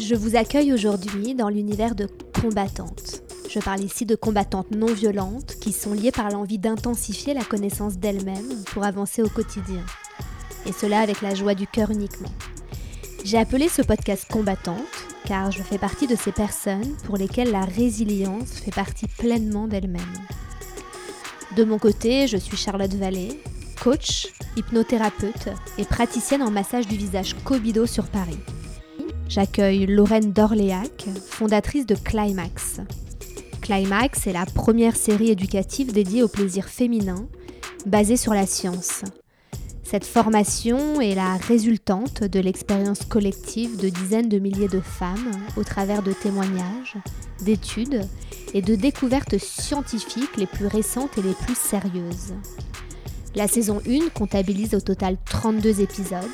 Je vous accueille aujourd'hui dans l'univers de combattantes. Je parle ici de combattantes non violentes qui sont liées par l'envie d'intensifier la connaissance d'elles-mêmes pour avancer au quotidien. Et cela avec la joie du cœur uniquement. J'ai appelé ce podcast Combattante car je fais partie de ces personnes pour lesquelles la résilience fait partie pleinement d'elles-mêmes. De mon côté, je suis Charlotte Vallée, coach, hypnothérapeute et praticienne en massage du visage Cobido sur Paris. J'accueille Lorraine d'Orléac, fondatrice de Climax. Climax est la première série éducative dédiée au plaisir féminin, basée sur la science. Cette formation est la résultante de l'expérience collective de dizaines de milliers de femmes au travers de témoignages, d'études et de découvertes scientifiques les plus récentes et les plus sérieuses. La saison 1 comptabilise au total 32 épisodes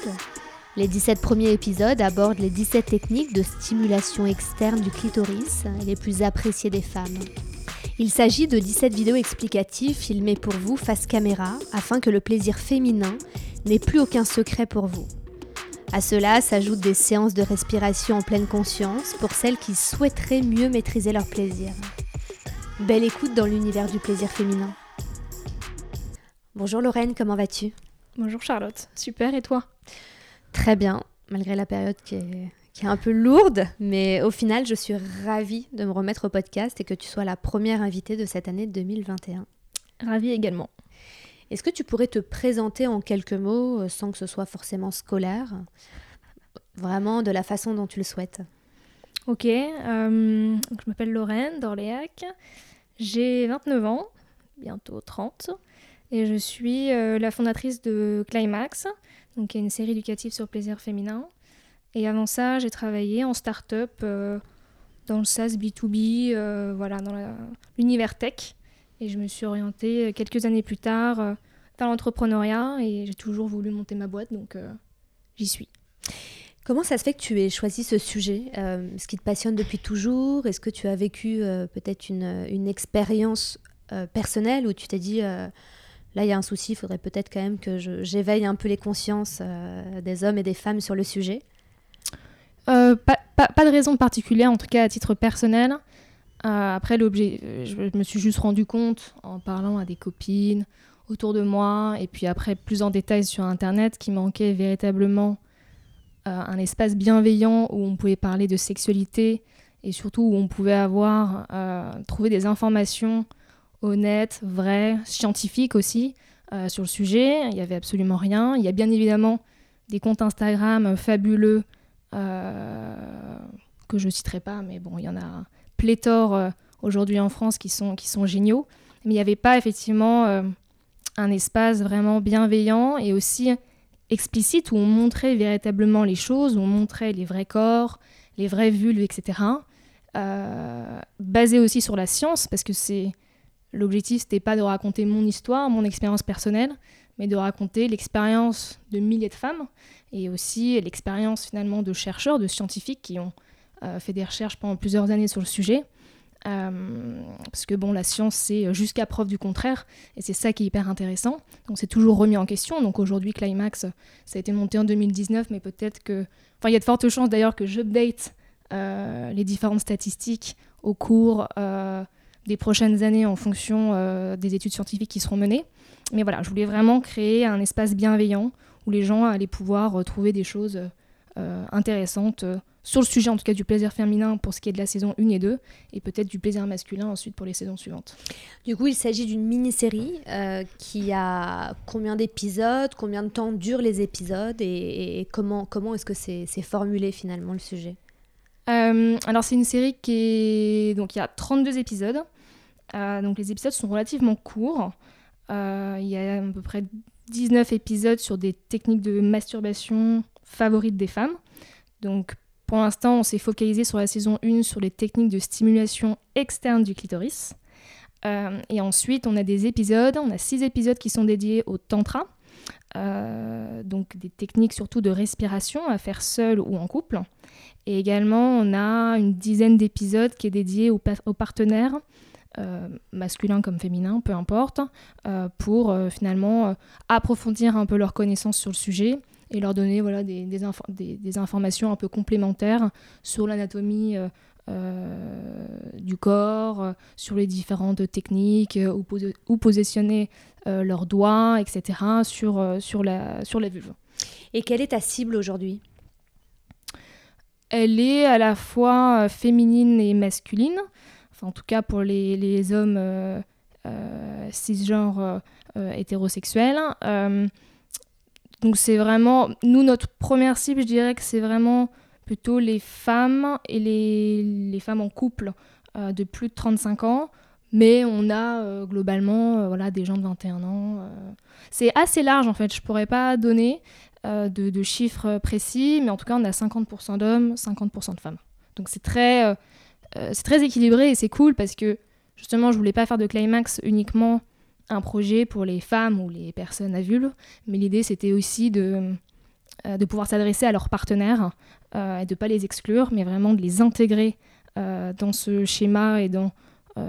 les 17 premiers épisodes abordent les 17 techniques de stimulation externe du clitoris les plus appréciées des femmes. Il s'agit de 17 vidéos explicatives filmées pour vous face caméra afin que le plaisir féminin n'ait plus aucun secret pour vous. À cela s'ajoutent des séances de respiration en pleine conscience pour celles qui souhaiteraient mieux maîtriser leur plaisir. Belle écoute dans l'univers du plaisir féminin. Bonjour Lorraine, comment vas-tu? Bonjour Charlotte, super et toi? Très bien, malgré la période qui est, qui est un peu lourde. Mais au final, je suis ravie de me remettre au podcast et que tu sois la première invitée de cette année 2021. Ravie également. Est-ce que tu pourrais te présenter en quelques mots, euh, sans que ce soit forcément scolaire, vraiment de la façon dont tu le souhaites? Ok, euh, je m'appelle Lorraine d'Orléac, j'ai 29 ans, bientôt 30, et je suis euh, la fondatrice de Climax, donc y a une série éducative sur le plaisir féminin. Et avant ça, j'ai travaillé en start-up euh, dans le SaaS B2B, euh, voilà, dans l'univers tech. Et je me suis orientée euh, quelques années plus tard vers l'entrepreneuriat et j'ai toujours voulu monter ma boîte, donc j'y suis. Comment ça se fait que tu aies choisi ce sujet Ce qui te passionne depuis toujours? Est-ce que tu as vécu peut-être une expérience personnelle où tu t'es dit là, il y a un souci, il faudrait peut-être quand même que j'éveille un peu les consciences euh, des hommes et des femmes sur le sujet euh, pas, de raison particulière, en tout cas à titre personnel. Euh, après, l'objet, je me suis juste rendu compte en parlant à des copines autour de moi, et puis après plus en détail sur Internet, qu'il manquait véritablement un espace bienveillant où on pouvait parler de sexualité et surtout où on pouvait avoir, trouver des informations honnête, vrai, scientifique aussi euh, sur le sujet. Il n'y avait absolument rien. Il y a bien évidemment des comptes Instagram fabuleux euh, que je ne citerai pas, mais bon, il y en a pléthore euh, aujourd'hui en France qui sont, qui sont géniaux. Mais il n'y avait pas effectivement un espace vraiment bienveillant et aussi explicite où on montrait véritablement les choses, où on montrait les vrais corps, les vraies vulves, etc. basé aussi sur la science, parce que c'est L'objectif, c'était pas de raconter mon histoire, mon expérience personnelle, mais de raconter l'expérience de milliers de femmes et aussi l'expérience finalement de chercheurs, de scientifiques qui ont euh, fait des recherches pendant plusieurs années sur le sujet. Euh, parce que bon, la science, c'est jusqu'à preuve du contraire, et c'est ça qui est hyper intéressant. Donc c'est toujours remis en question. Donc aujourd'hui, Climax, ça a été monté en 2019, mais peut-être que... Enfin, il y a de fortes chances d'ailleurs que j'update euh, les différentes statistiques au cours des prochaines années en fonction euh, des études scientifiques qui seront menées. Mais voilà, je voulais vraiment créer un espace bienveillant où les gens allaient pouvoir trouver des choses euh, intéressantes euh, sur le sujet en tout cas du plaisir féminin pour ce qui est de la saison 1 et 2 et peut-être du plaisir masculin ensuite pour les saisons suivantes. Du coup, il s'agit d'une mini-série qui a combien d'épisodes, combien de temps durent les épisodes et, comment, comment est-ce que c'est formulé finalement le sujet? Alors c'est une série qui est... Donc il y a 32 épisodes. Euh, donc les épisodes sont relativement courts. Euh, il y a à peu près 19 épisodes sur des techniques de masturbation favorites des femmes. Donc pour l'instant, on s'est focalisé sur la saison 1 sur les techniques de stimulation externe du clitoris. Euh, et ensuite, on a des épisodes, on a 6 épisodes qui sont dédiés au tantra. donc des techniques surtout de respiration à faire seul ou en couple. Et également, on a une dizaine d'épisodes qui est dédié aux, aux partenaires euh, masculin comme féminin, peu importe, euh, pour euh, finalement approfondir un peu leurs connaissances sur le sujet et leur donner voilà, des, des, informations un peu complémentaires sur l'anatomie du corps, sur les différentes techniques, où, où positionner leurs doigts, etc., sur, sur, la, sur la vulve. Et quelle est ta cible aujourd'hui? Elle est à la fois féminine et masculine, enfin en tout cas pour les, hommes cisgenres hétérosexuels. Donc c'est vraiment, nous, notre première cible, je dirais que c'est vraiment plutôt les femmes et les, femmes en couple euh, de plus de 35 ans. Mais on a euh, globalement euh, voilà, des gens de 21 ans. C'est assez large en fait, je pourrais pas donner de, chiffres précis, mais en tout cas on a 50% d'hommes, 50% de femmes. Donc c'est très, c'est très équilibré et c'est cool parce que justement je voulais pas faire de climax uniquement un projet pour les femmes ou les personnes à mais l'idée c'était aussi de, euh, de pouvoir s'adresser à leurs partenaires euh, et de pas les exclure, mais vraiment de les intégrer euh, dans ce schéma et dans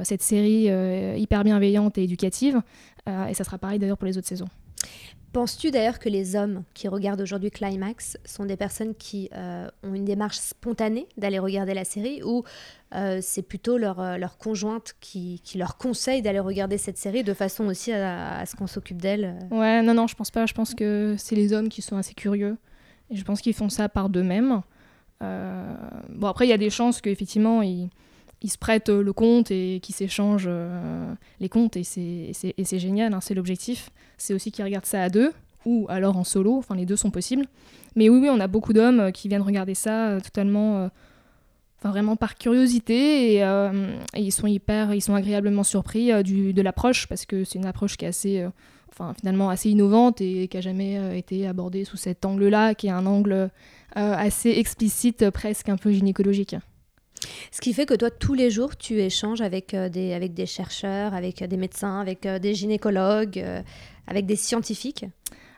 cette série hyper bienveillante et éducative. et ça sera pareil d'ailleurs pour les autres saisons. Penses-tu d'ailleurs que les hommes qui regardent aujourd'hui Climax sont des personnes qui euh, ont une démarche spontanée d'aller regarder la série ou euh, c'est plutôt leur, euh, leur conjointe qui, qui, leur conseille d'aller regarder cette série de façon aussi à, ce qu'on s'occupe d'elle Ouais, non, non, je pense pas. Je pense que c'est les hommes qui sont assez curieux et je pense qu'ils font ça par d'eux-mêmes. bon, après, il y a des chances qu'effectivement, ils, ils se prêtent le compte et qu'ils s'échangent les comptes et c'est génial, hein, c'est l'objectif c'est aussi qu'ils regardent ça à deux ou alors en solo, enfin les deux sont possibles. Mais oui, on a beaucoup d'hommes euh, qui viennent regarder ça euh, totalement, euh, vraiment par curiosité et, ils sont hyper, ils sont agréablement surpris du, de l'approche parce que c'est une approche qui est assez, enfin finalement assez innovante et qui a jamais été abordée sous cet angle-là, qui est un angle assez explicite, presque un peu gynécologique. Ce qui fait que toi, tous les jours, tu échanges avec, des, avec des chercheurs, avec des médecins, avec des gynécologues, avec des scientifiques?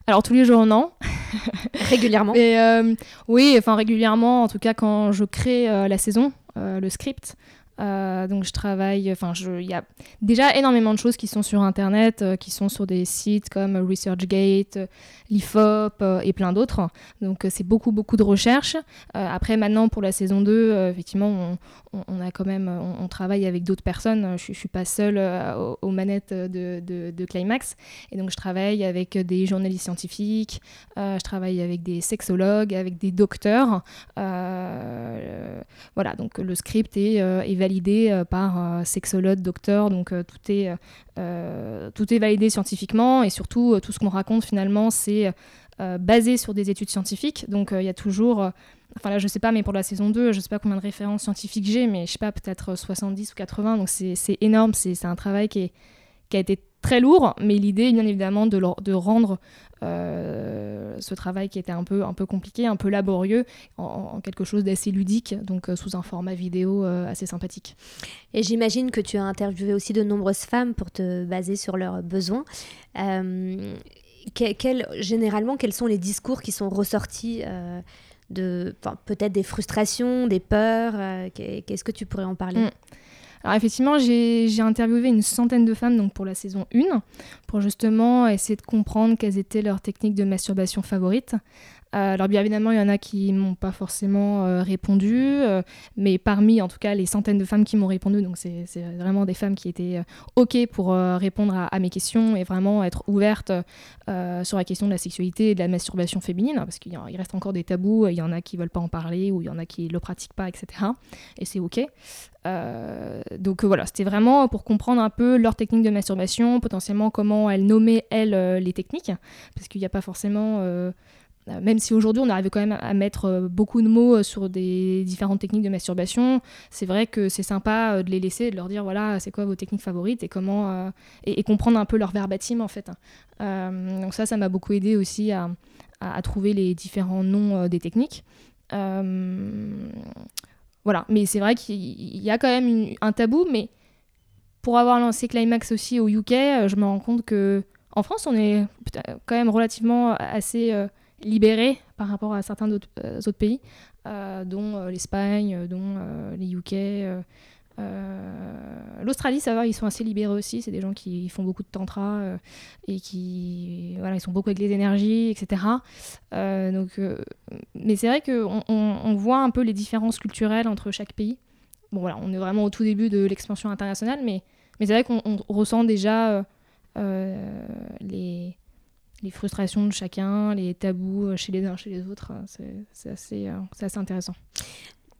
Alors tous les jours non. régulièrement? Et, euh, oui, enfin régulièrement, en tout cas quand je crée euh, la saison, euh, le script, euh, donc je travaille, enfin il y a déjà énormément de choses qui sont sur Internet, euh, qui sont sur des sites comme ResearchGate, l'IFOP euh, et plein d'autres. Donc c'est beaucoup beaucoup de recherches. après maintenant pour la saison 2, effectivement on, a quand même, on, travaille avec d'autres personnes. Je, ne suis pas seule aux, manettes de, Climax. Et donc je travaille avec des journalistes scientifiques, je travaille avec des sexologues, avec des docteurs. voilà, donc le script est, est euh, par euh, sexologue, docteur, donc euh, tout, est, tout est validé scientifiquement. Et surtout tout ce qu'on raconte finalement c'est basé sur des études scientifiques. Donc il y a toujours enfin là je sais pas mais pour la saison 2 je sais pas combien de références scientifiques j'ai mais je sais pas peut-être 70 ou 80 donc c'est énorme. C'est un travail qui, est, qui a été très lourd, mais l'idée, bien évidemment, de, de rendre euh, ce travail qui était un peu, un peu compliqué, un peu laborieux, en, quelque chose d'assez ludique, donc euh, sous un format vidéo euh, assez sympathique. Et j'imagine que tu as interviewé aussi de nombreuses femmes pour te baser sur leurs besoins. généralement, quels sont les discours qui sont ressortis de peut-être des frustrations, des peurs Qu'est-ce que tu pourrais en parler? Mm. Alors effectivement, j'ai interviewé une centaine de femmes donc pour la saison 1, pour justement essayer de comprendre quelles étaient leurs techniques de masturbation favorites. Euh, alors bien évidemment, il y en a qui m'ont pas forcément euh, répondu, euh, mais parmi en tout cas les centaines de femmes qui m'ont répondu, donc c'est vraiment des femmes qui étaient OK pour répondre à, mes questions et vraiment être ouvertes sur la question de la sexualité et de la masturbation féminine, parce qu'il reste encore des tabous, il y en a qui veulent pas en parler ou il y en a qui le pratiquent pas, etc. Et c'est OK. donc voilà, c'était vraiment pour comprendre un peu leur technique de masturbation, potentiellement comment elles nommaient, elles, les techniques, parce qu'il n'y a pas forcément même si aujourd'hui on arrive quand même à mettre euh, beaucoup de mots euh, sur des différentes techniques de masturbation, c'est vrai que c'est sympa de les laisser, de leur dire voilà c'est quoi vos techniques favorites et comment et, comprendre un peu leur verbatim en fait. donc ça, ça m'a beaucoup aidé aussi à, à, trouver les différents noms des techniques. voilà, mais c'est vrai qu'il y a quand même un tabou, mais pour avoir lancé Climax aussi au UK, je me rends compte que en France, on est quand même relativement assez libérés par rapport à certains autres, euh, autres pays, euh, dont euh, l'Espagne, dont les UK. L'Australie, ça va, ils sont assez libérés aussi. C'est des gens qui font beaucoup de tantra et qui, voilà, ils sont beaucoup avec les énergies, etc. donc, mais c'est vrai qu'on on, voit un peu les différences culturelles entre chaque pays. Bon, voilà, on est vraiment au tout début de l'expansion internationale, mais, mais c'est vrai qu'on ressent déjà les les frustrations de chacun, les tabous chez les uns, chez les autres. C'est assez, assez intéressant.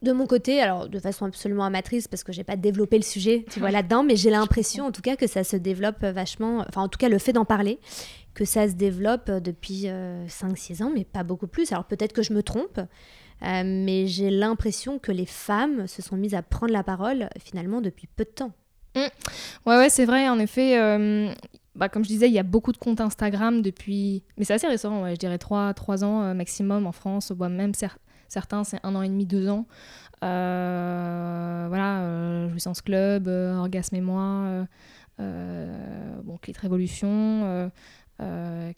De mon côté, alors de façon absolument amatrice, parce que j'ai pas développé le sujet, tu vois, là-dedans, mais j'ai l'impression en tout cas que ça se développe vachement, enfin en tout cas le fait d'en parler, que ça se développe depuis 5-6 euh, ans, mais pas beaucoup plus. Alors peut-être que je me trompe, euh, mais j'ai l'impression que les femmes se sont mises à prendre la parole finalement depuis peu de temps. Mmh. Ouais, ouais, c'est vrai, en effet. Euh, bah, comme je disais, il y a beaucoup de comptes Instagram depuis. Mais c'est assez récent, je dirais 3, 3 ans maximum en France, même Certains, c'est un an et demi, deux ans. Euh, voilà, euh, Jouissance Club, euh, Orgasme et moi, bon, Clit Révolution.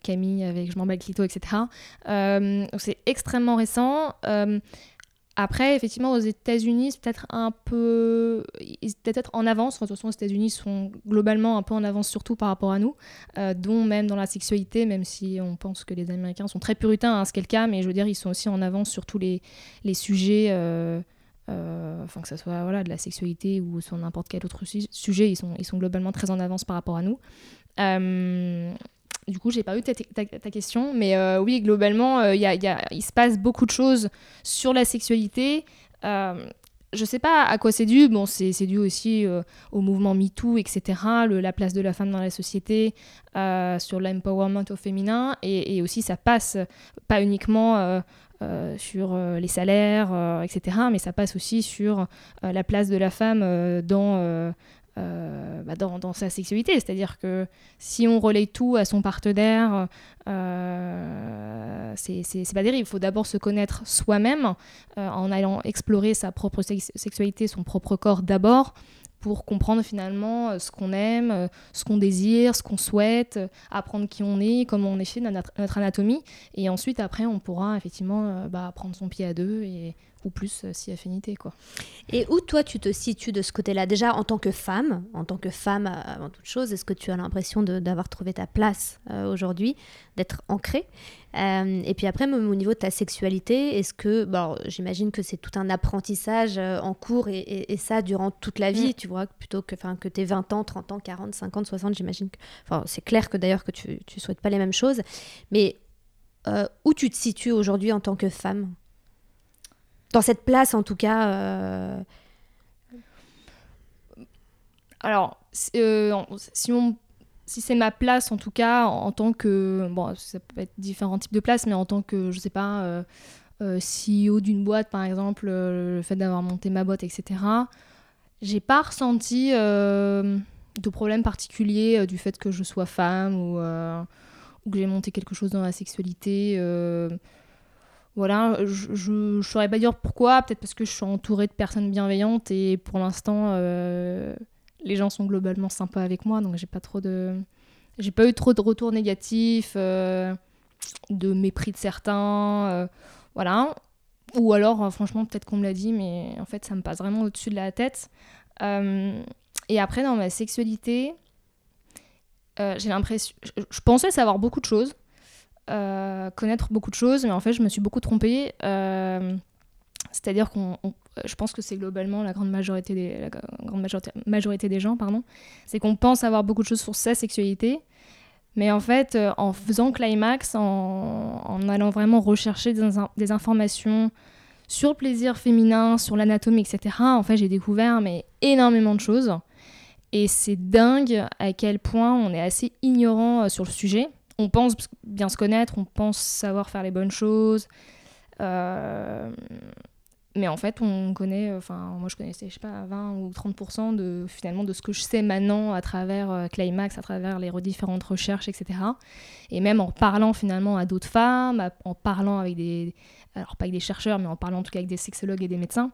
Camille avec Je m'en bats le clito, etc. c'est extrêmement récent. Après, effectivement, aux États-Unis, c'est peut-être un peu. Peut-être en avance. de toute aux États-Unis sont globalement un peu en avance, surtout par rapport à nous, euh, dont même dans la sexualité, même si on pense que les Américains sont très puritains, hein, ce qui est le cas, mais je veux dire, ils sont aussi en avance sur tous les, les sujets. Euh, euh, que ce soit de la sexualité ou sur n'importe quel autre sujet, ils ils sont globalement très en avance par rapport à nous. Du coup, j'ai pas eu ta, question, mais euh, oui, globalement, euh, il se passe beaucoup de choses sur la sexualité. Euh, je sais pas à quoi c'est dû. Bon, c'est dû aussi au mouvement MeToo, etc. la place de la femme dans la société, sur l'empowerment au féminin. Et, aussi, ça passe pas uniquement sur les salaires, etc. Mais ça passe aussi sur la place de la femme dans euh, bah, dans, sa sexualité. C'est-à-dire que si on relaye tout à son partenaire, euh, c'est pas dérive. Il faut d'abord se connaître soi-même euh, en allant explorer sa propre sexualité, son propre corps d'abord pour comprendre finalement ce qu'on aime, ce qu'on désire, ce qu'on souhaite, apprendre qui on est, comment on est fait, notre, notre anatomie. Et ensuite, après, on pourra effectivement bah, prendre son pied à deux et ou plus euh, si affinité quoi. Et où toi tu te situes de ce côté-là? Déjà en tant que femme, en tant que femme euh, avant toute chose, est-ce que tu as l'impression d'avoir trouvé ta place euh, aujourd'hui, d'être ancrée? Et puis après, même au niveau de ta sexualité, est-ce que, bon, j'imagine que c'est tout un apprentissage en cours et, ça durant toute la vie, mm. tu vois, plutôt que, que tu aies 20 ans, 30 ans, 40, 50, 60, j'imagine que, enfin c'est clair que d'ailleurs que tu ne souhaites pas les mêmes choses, mais où tu te situes aujourd'hui en tant que femme? Dans cette place en tout cas euh. Alors, euh, si on si c'est ma place en tout cas en, tant que bon ça peut être différents types de places mais en tant que je sais pas euh, euh CEO d'une boîte par exemple le fait d'avoir monté ma boîte etc j'ai pas ressenti de problème particulier du fait que je sois femme ou, ou que j'ai monté quelque chose dans la sexualité voilà, je ne saurais pas dire pourquoi, peut-être parce que je suis entourée de personnes bienveillantes et pour l'instant, euh, les gens sont globalement sympas avec moi, donc j'ai pas trop de. J'ai pas eu trop de retours négatifs, euh, de mépris de certains, euh, voilà. Ou alors, franchement, peut-être qu'on me l'a dit, mais en fait, ça me passe vraiment au-dessus de la tête. et après, dans ma sexualité, j'ai l'impression. je pensais savoir beaucoup de choses. Euh, connaître beaucoup de choses, mais en fait, je me suis beaucoup trompée. Euh, c'est-à-dire qu'on, je pense que c'est globalement la grande majorité des, la grande majorité, des gens, pardon, c'est qu'on pense avoir beaucoup de choses sur sa sexualité, mais en fait, euh, en faisant climax, en, allant vraiment rechercher des, des, informations sur le plaisir féminin, sur l'anatomie, etc., en fait, j'ai découvert mais énormément de choses. Et c'est dingue à quel point on est assez ignorant sur le sujet on pense bien se connaître, on pense savoir faire les bonnes choses. Euh, mais en fait, on connaît, enfin, moi je connaissais, je sais pas, 20 ou 30% de, finalement, de ce que je sais maintenant à travers euh, Climax, à travers les différentes recherches, etc. Et même en parlant finalement à d'autres femmes, en parlant avec des, alors pas avec des chercheurs, mais en parlant en tout cas avec des sexologues et des médecins.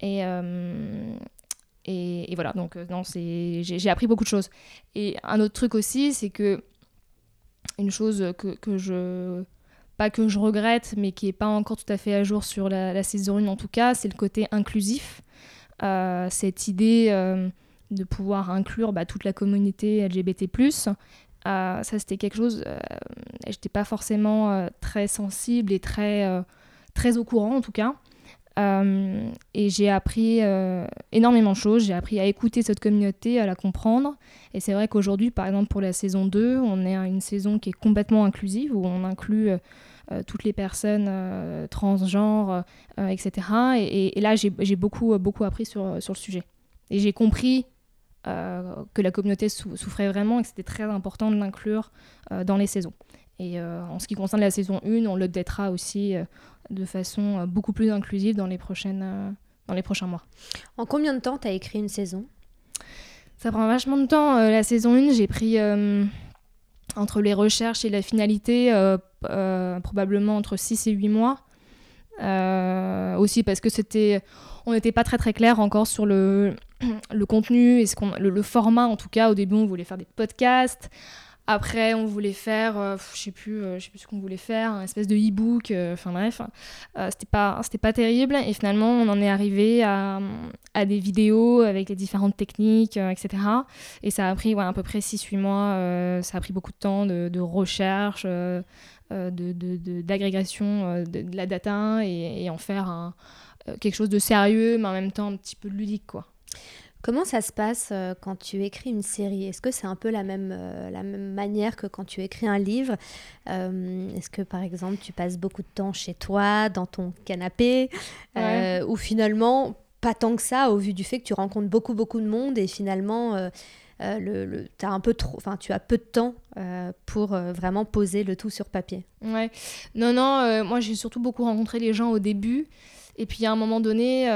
Et, euh, et, voilà, donc non, j'ai appris beaucoup de choses. Et un autre truc aussi, c'est que une chose que, que, je pas que je regrette mais qui est pas encore tout à fait à jour sur la, la saison 1 en tout cas c'est le côté inclusif cette idée de pouvoir inclure bah, toute la communauté LGBT+. ça, c'était quelque chose, je n'étais pas forcément très sensible et très, très au courant en tout cas. Euh, et j'ai appris euh, énormément de choses. J'ai appris à écouter cette communauté, à la comprendre. Et c'est vrai qu'aujourd'hui, par exemple, pour la saison 2, on est à une saison qui est complètement inclusive, où on inclut euh, toutes les personnes transgenres, etc. Et, là, j'ai beaucoup, beaucoup appris sur, le sujet. Et j'ai compris que la communauté souffrait vraiment et que c'était très important de l'inclure dans les saisons. Et en ce qui concerne la saison 1, on le d'être aussi de façon euh, beaucoup plus inclusive dans les, prochaines, euh, dans les prochains mois. En combien de temps tu as écrit une saison? Ça prend vachement de temps. Euh, la saison 1, j'ai pris entre les recherches et la finalité probablement entre 6 et 8 mois. aussi parce que c'était on n'était pas très très clair encore sur le, le contenu et ce qu'on le, le, format en tout cas au début on voulait faire des podcasts après, on voulait faire, euh, je sais plus, euh, je sais plus ce qu'on voulait faire, un espèce de e-book, euh, enfin bref, c'était pas, c'était pas terrible. Et finalement, on en est arrivé à, des vidéos avec les différentes techniques, etc. Et ça a pris ouais, à peu près 6-8 mois. ça a pris beaucoup de temps de, de recherche, de, d'agrégation de, de, la data et, en faire quelque chose de sérieux, mais en même temps un petit peu ludique, quoi. Comment ça se passe euh, quand tu écris une série? Est-ce que c'est un peu la même, euh, la même manière que quand tu écris un livre? Euh, Est-ce que par exemple tu passes beaucoup de temps chez toi, dans ton canapé? Ou finalement pas tant que ça au vu du fait que tu rencontres beaucoup beaucoup de monde et finalement le, as un peu trop, enfin tu as peu de temps pour vraiment poser le tout sur papier? Ouais, non non, moi j'ai surtout beaucoup rencontré les gens au début. Et puis à un moment donné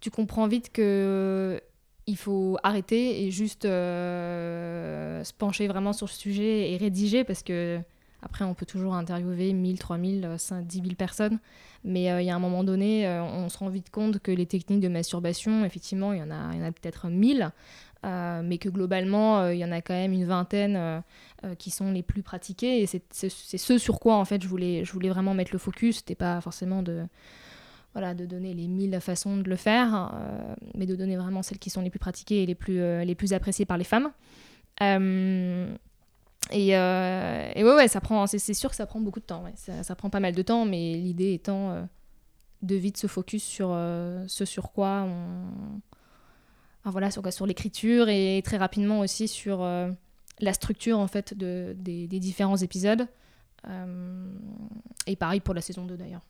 tu comprends vite que euh, faut arrêter et juste euh, se pencher vraiment sur le sujet et rédiger parce que après on peut toujours interviewer 1000, 3000, 10 000 personnes. Mais euh, il y a un moment donné on se rend vite compte que les techniques de masturbation effectivement il y en a, a peut-être 1000 mais que globalement il y en a quand même une vingtaine qui sont les plus pratiquées. Et c'est ce sur quoi en fait je voulais, je voulais vraiment mettre le focus. C'était pas forcément de voilà, de donner les mille façons de le faire, euh, mais de donner vraiment celles qui sont les plus pratiquées et les plus, euh, les plus appréciées par les femmes. Euh, et, et, ouais, ça prend, c'est, sûr que ça prend beaucoup de temps, ça, ça, prend pas mal de temps, mais l'idée étant de vite se focus sur ce sur quoi on... Enfin, voilà, sur, sur l'écriture et très rapidement aussi sur la structure en fait de, des, des différents épisodes. et pareil pour la saison 2 d'ailleurs.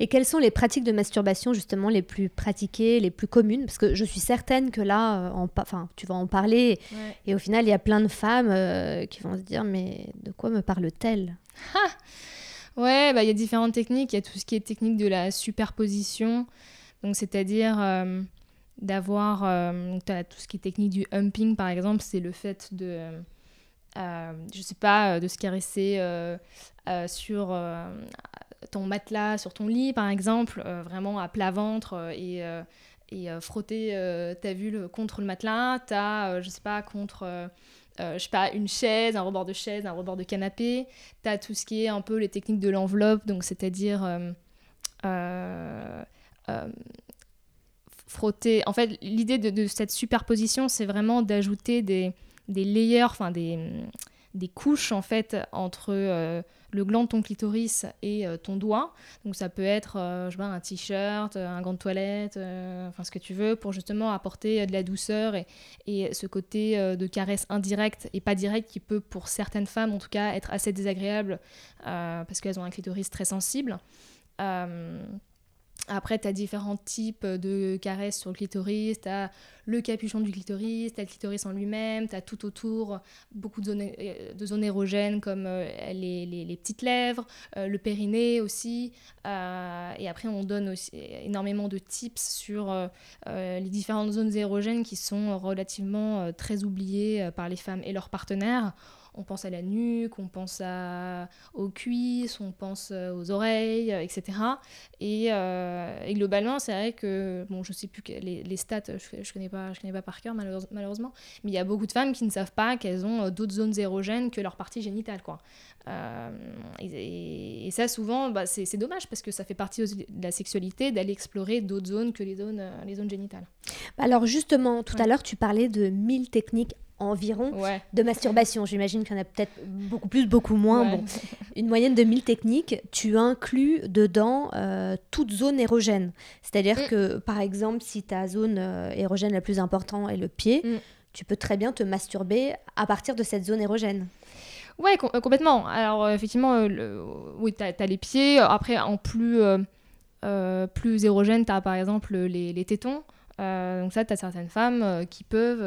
Et quelles sont les pratiques de masturbation justement les plus pratiquées, les plus communes? Parce que je suis certaine que là, euh, enfin, tu vas en parler et au final, il y a plein de femmes euh, qui vont se dire mais de quoi me parle-t-elle? Ouais, bah, il y a différentes techniques. Il y a tout ce qui est technique de la superposition, donc c'est-à-dire euh, d'avoir tout ce qui est technique du humping par exemple, c'est le fait de je sais pas, de se caresser sur ton matelas sur ton lit, par exemple, euh, vraiment à plat ventre euh, et, euh, et frotter ta vulve contre le matelas. T'as, je sais pas, contre. je sais pas, une chaise, un rebord de chaise, un rebord de canapé. Tu as tout ce qui est un peu les techniques de l'enveloppe, donc c'est-à-dire frotter. En fait, l'idée de, de, cette superposition, c'est vraiment d'ajouter des, des layers, enfin des, des couches en fait entre le gland de ton clitoris et euh, ton doigt. Donc ça peut être euh, je sais pas, un t-shirt, un gant de toilette, enfin ce que tu veux pour justement apporter de la douceur et, et ce côté de caresse indirecte et pas directe qui peut pour certaines femmes en tout cas être assez désagréable parce qu'elles ont un clitoris très sensible. Après, tu as différents types de caresses sur le clitoris. Tu as le capuchon du clitoris, tu as le clitoris en lui-même, tu as tout autour beaucoup de zones, euh, de zones érogènes comme euh, les, les, petites lèvres, euh, le périnée aussi. et après, on donne aussi énormément de tips sur les différentes zones érogènes qui sont relativement très oubliées par les femmes et leurs partenaires on pense à la nuque, on pense à, aux cuisses, on pense euh, aux oreilles, etc. Euh, et, globalement, c'est vrai que, bon, je sais plus les, les stats, je, je connais pas, je connais pas par cœur malheureusement, mais il y a beaucoup de femmes qui ne savent pas qu'elles ont euh, d'autres zones érogènes que leur partie génitale, quoi. et, et, ça, souvent, bah, c'est dommage parce que ça fait partie de la sexualité d'aller explorer d'autres zones que les zones, les zones génitales. Alors justement, tout à l'heure, tu parlais de 1000 techniques environ de masturbation. J'imagine qu'il y en a peut-être beaucoup plus, beaucoup moins. Bon, une moyenne de 1000 techniques, tu inclus dedans euh, toute zone érogène. C'est-à-dire mm. que, par exemple, si ta zone euh, érogène la plus importante est le pied, mm. tu peux très bien te masturber à partir de cette zone érogène. Ouais, euh, complètement. Alors, effectivement, oui, tu as, les pieds. Après, en plus, plus érogène, tu as par exemple les, les tétons. donc ça, tu as certaines femmes qui peuvent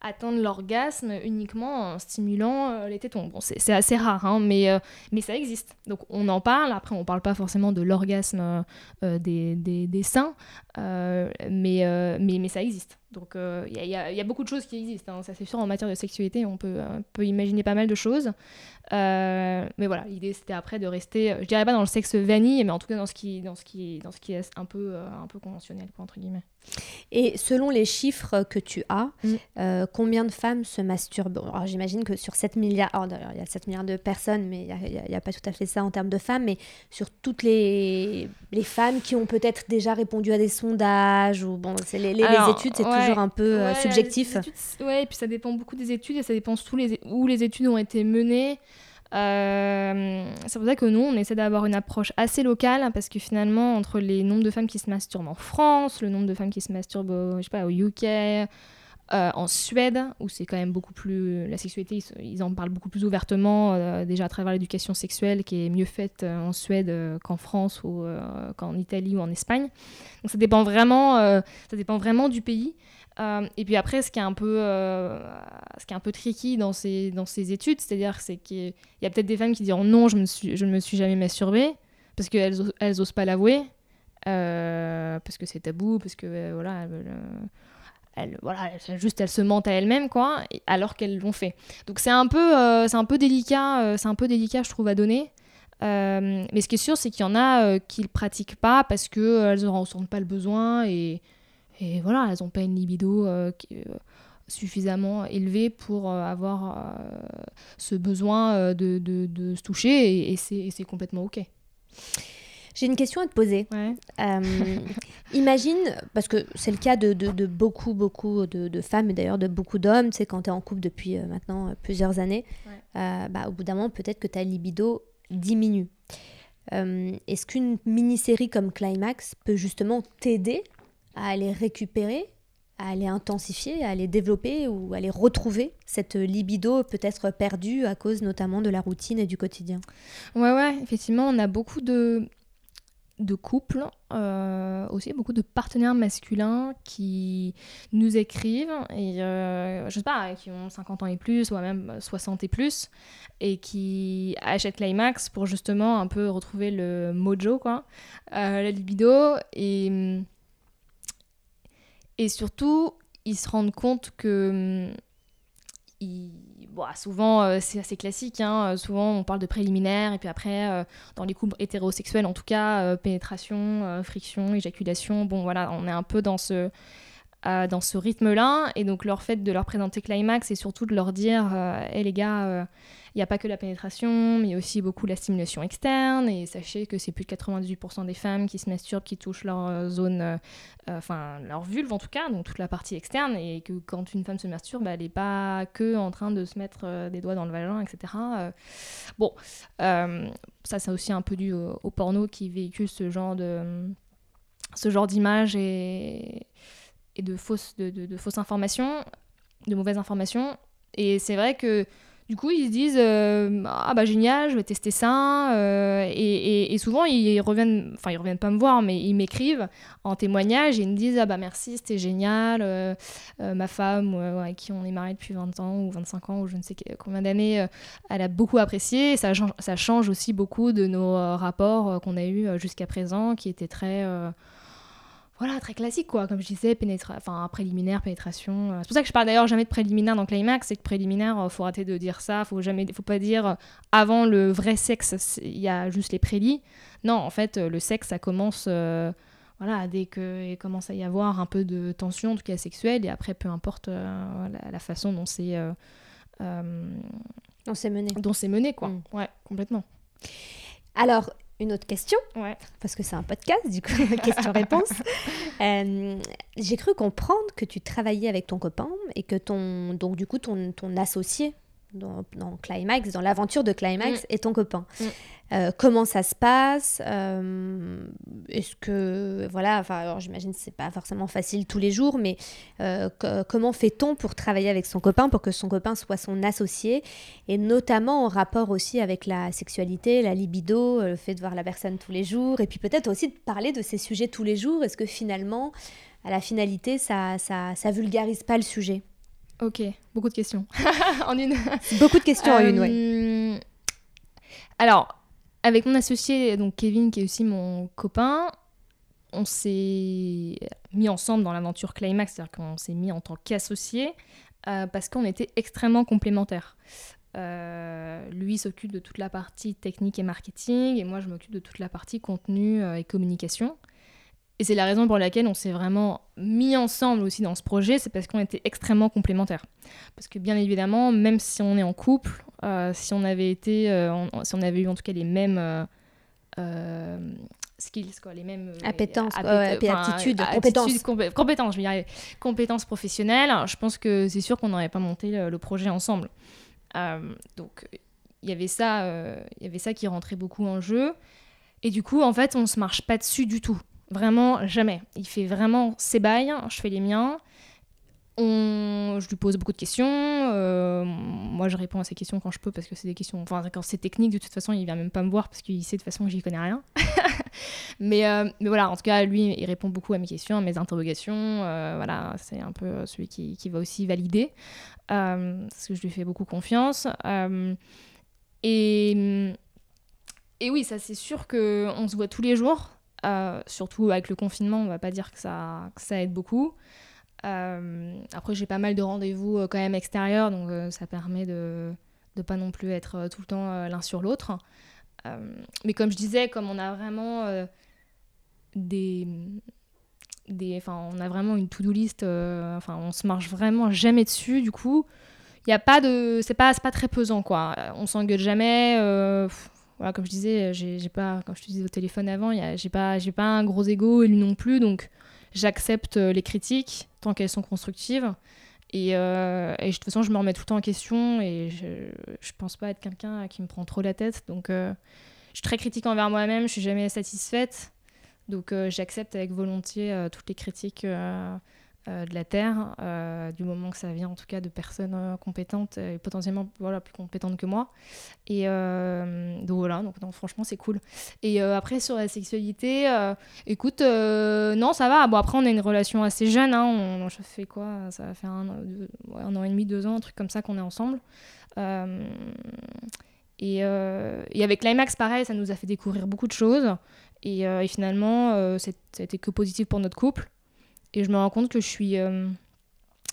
atteindre l'orgasme uniquement en stimulant euh, les tétons. Bon, c'est assez rare, hein, mais, euh, mais ça existe. Donc on en parle. Après, on parle pas forcément de l'orgasme des, des, des, seins, mais, mais, mais ça existe. Donc il y, y, a beaucoup de choses qui existent, hein, ça c'est sûr en matière de sexualité, on peut, on peut imaginer pas mal de choses. Euh, mais voilà, l'idée c'était après de rester, je dirais pas dans le sexe vanille, mais en tout cas dans ce qui, dans ce qui, dans ce qui est un peu, euh, un peu conventionnel, quoi, entre guillemets. Et selon les chiffres que tu as, mm. euh, combien de femmes se masturbent? Alors j'imagine que sur 7 milliards, oh, il y a 7 milliards de personnes, mais il n'y a, pas tout à fait ça en termes de femmes, mais sur toutes les, les femmes qui ont peut-être déjà répondu à des sondages, ou bon, les, les, études, c'est toujours un peu subjectif. ouais, et puis ça dépend beaucoup des études, et ça dépend les, où les études ont été menées. Euh, c'est pour ça que nous, on essaie d'avoir une approche assez locale, parce que finalement, entre les nombres de femmes qui se masturbent en France, le nombre de femmes qui se masturbent au, je sais pas, au UK, euh, en Suède, où c'est quand même beaucoup plus. La sexualité, ils, en parlent beaucoup plus ouvertement, euh, déjà à travers l'éducation sexuelle qui est mieux faite en Suède qu'en France ou qu'en Italie ou en Espagne. Donc ça dépend vraiment, ça dépend vraiment du pays. Euh, et puis après, ce qui est un peu, euh, ce qui est un peu tricky dans ces, dans ces études, c'est-à-dire c'est qu'il y a peut-être des femmes qui diront non, je, ne me suis jamais masturbée, parce qu'elles elles osent pas l'avouer, euh, parce que c'est tabou, parce que voilà, voilà, juste elles se mentent à elles-mêmes, quoi, alors qu'elles l'ont fait. Donc c'est un peu, c'est un peu délicat, c'est un peu délicat, je trouve, à donner. mais ce qui est sûr, c'est qu'il y en a qui ne le pratiquent pas parce qu'elles ne ressentent pas le besoin et voilà, elles n'ont pas une libido euh, euh, suffisamment élevée pour euh, avoir ce besoin de, se toucher et, c'est complètement OK. J'ai une question à te poser. imagine, parce que c'est le cas de, de, beaucoup, beaucoup de, femmes et d'ailleurs de beaucoup d'hommes, tu sais, quand tu es en couple depuis maintenant plusieurs années, bah, au bout d'un moment, peut-être que ta libido diminue. Est-ce qu'une mini-série comme Climax peut justement t'aider à aller récupérer, à aller intensifier, à aller développer ou à aller retrouver cette libido peut-être perdue à cause notamment de la routine et du quotidien? Ouais, ouais, effectivement, on a beaucoup de, de couples, euh, aussi beaucoup de partenaires masculins qui nous écrivent, et euh, je sais pas, qui ont 50 ans et plus, ou même 60 et plus, et qui achètent Climax pour justement un peu retrouver le mojo, quoi, euh, la libido, et surtout, ils se rendent compte que. Hum, bon, souvent, euh, c'est assez classique. Hein, souvent, on parle de préliminaire, et puis après, euh, dans les couples hétérosexuels, en tout cas, euh, pénétration, friction, éjaculation. Bon, voilà, on est un peu dans ce. Dans ce rythme-là, et donc leur fait de leur présenter Climax, c'est surtout de leur dire Hé les gars, il n'y a pas que la pénétration, mais il y a aussi beaucoup la stimulation externe. Et sachez que c'est plus de 98% des femmes qui se masturbent, qui touchent leur euh, zone, euh, enfin leur vulve en tout cas, donc toute la partie externe. Et que quand une femme se masturbe, elle n'est pas que en train de se mettre euh, des doigts dans le vagin, etc. bon, ça c'est aussi un peu dû au, porno qui véhicule ce genre de ce genre d'image et, et de fausses de, de fausses informations, de mauvaises informations. Et c'est vrai que du coup, ils se disent euh, Ah bah génial, je vais tester ça. Euh, et, souvent, ils reviennent, enfin, ils reviennent pas me voir, mais ils m'écrivent en témoignage et ils me disent Ah bah merci, c'était génial. Euh, ma femme, avec qui on est marié depuis 20 ans ou 25 ans ou je ne sais combien d'années, elle a beaucoup apprécié. Ça, ça change aussi beaucoup de nos rapports qu'on a eus jusqu'à présent, qui étaient très voilà, très classique, quoi. Comme je disais, pénétra... enfin, préliminaire, pénétration. Euh. C'est pour ça que je parle d'ailleurs jamais de préliminaire dans Climax, c'est que préliminaire, euh, faut arrêter de dire ça, faut jamais, faut pas dire euh, avant le vrai sexe, il y a juste les prélis. Non, en fait, le sexe, ça commence, voilà, dès qu'il commence à y avoir un peu de tension, en tout cas sexuelle, et après, peu importe la, façon dont c'est. dont c'est mené. Dont c'est mené, quoi. Mm. Ouais, complètement. Alors, une autre question, Ouais. parce que c'est un podcast, du coup, question-réponse. Euh, J'ai cru comprendre que tu travaillais avec ton copain et que ton, donc du coup, ton, ton associé dans, dans Climax, dans l'aventure de Climax, est ton copain. Mm. Euh, comment ça se passe Euh, Est-ce que, voilà, enfin, alors j'imagine que c'est pas forcément facile tous les jours, mais euh, co- comment fait-on pour travailler avec son copain, pour que son copain soit son associé et notamment en rapport aussi avec la sexualité, la libido, euh, le fait de voir la personne tous les jours, et puis peut-être aussi de parler de ces sujets tous les jours? Est-ce que finalement, à la finalité, ça, ça, ça vulgarise pas le sujet? Ok, beaucoup de questions. en une. Beaucoup de questions en une, ouais. Euh, Alors, avec mon associé, donc Kevin, qui est aussi mon copain, on s'est mis ensemble dans l'aventure Climax, c'est-à-dire qu'on s'est mis en tant qu'associés euh, parce qu'on était extrêmement complémentaires. Euh, lui s'occupe de toute la partie technique et marketing, et moi je m'occupe de toute la partie contenu euh, et communication. Et c'est la raison pour laquelle on s'est vraiment mis ensemble aussi dans ce projet, c'est parce qu'on était extrêmement complémentaires. Parce que bien évidemment, même si on est en couple, euh, si on avait été, euh, si on avait eu en tout cas les mêmes euh, skills, quoi, les mêmes Appétences, appét- aptitudes, compétences. compé- compétences, je vais y arriver. compétences professionnelles. Je pense que c'est sûr qu'on n'aurait pas monté le, le projet ensemble. Donc il y avait ça, il y avait ça qui rentrait beaucoup en jeu. Et du coup, en fait, on se marche pas dessus du tout. Vraiment, jamais. Il fait vraiment ses bails, je fais les miens. On... Je lui pose beaucoup de questions. euh, moi, je réponds à ses questions quand je peux parce que c'est des questions. Enfin, quand c'est technique, de toute façon, il vient même pas me voir parce qu'il sait de toute façon que j'y connais rien. mais, euh, mais voilà, en tout cas, lui, il répond beaucoup à mes questions, à mes interrogations. euh, voilà, c'est un peu celui qui, qui va aussi valider parce que je lui fais beaucoup confiance. et, et oui, ça, c'est sûr qu'on se voit tous les jours. Euh, surtout avec le confinement, on va pas dire que ça, ça aide beaucoup. Euh, après, j'ai pas mal de rendez-vous euh, quand même extérieurs, donc ça permet de ne pas non plus être tout le temps l'un sur l'autre. Mais comme je disais, comme on a vraiment des, des, enfin, on a vraiment une to-do list, on se marche vraiment jamais dessus. Du coup, il y a pas de, c'est pas, très pesant quoi. On s'engueule jamais. Voilà, comme je disais, j'ai pas, comme je te disais au téléphone avant, j'ai pas, j'ai pas un gros ego et lui non plus, donc j'accepte euh, les critiques tant qu'elles sont constructives. Et, euh, et de toute façon, je me remets tout le temps en question et je, je pense pas être quelqu'un qui me prend trop la tête. Donc, euh, je suis très critique envers moi-même, je suis jamais satisfaite. Donc, j'accepte avec volontiers toutes les critiques de la Terre, euh, du moment que ça vient en tout cas de personnes euh, compétentes et potentiellement voilà, plus compétentes que moi. Et euh, donc voilà, donc franchement, c'est cool. Et euh, après, sur la sexualité, euh, écoute, euh, non, ça va. Bon, après, on a une relation assez jeune. Hein. On, fait quoi? Ça va faire un, an- et demi, deux ans, un truc comme ça qu'on est ensemble. Euh, et, euh, et avec l'IMAX, pareil, ça nous a fait découvrir beaucoup de choses. Et, euh, et finalement, euh, été que positif pour notre couple. Et je me rends compte que je suis euh,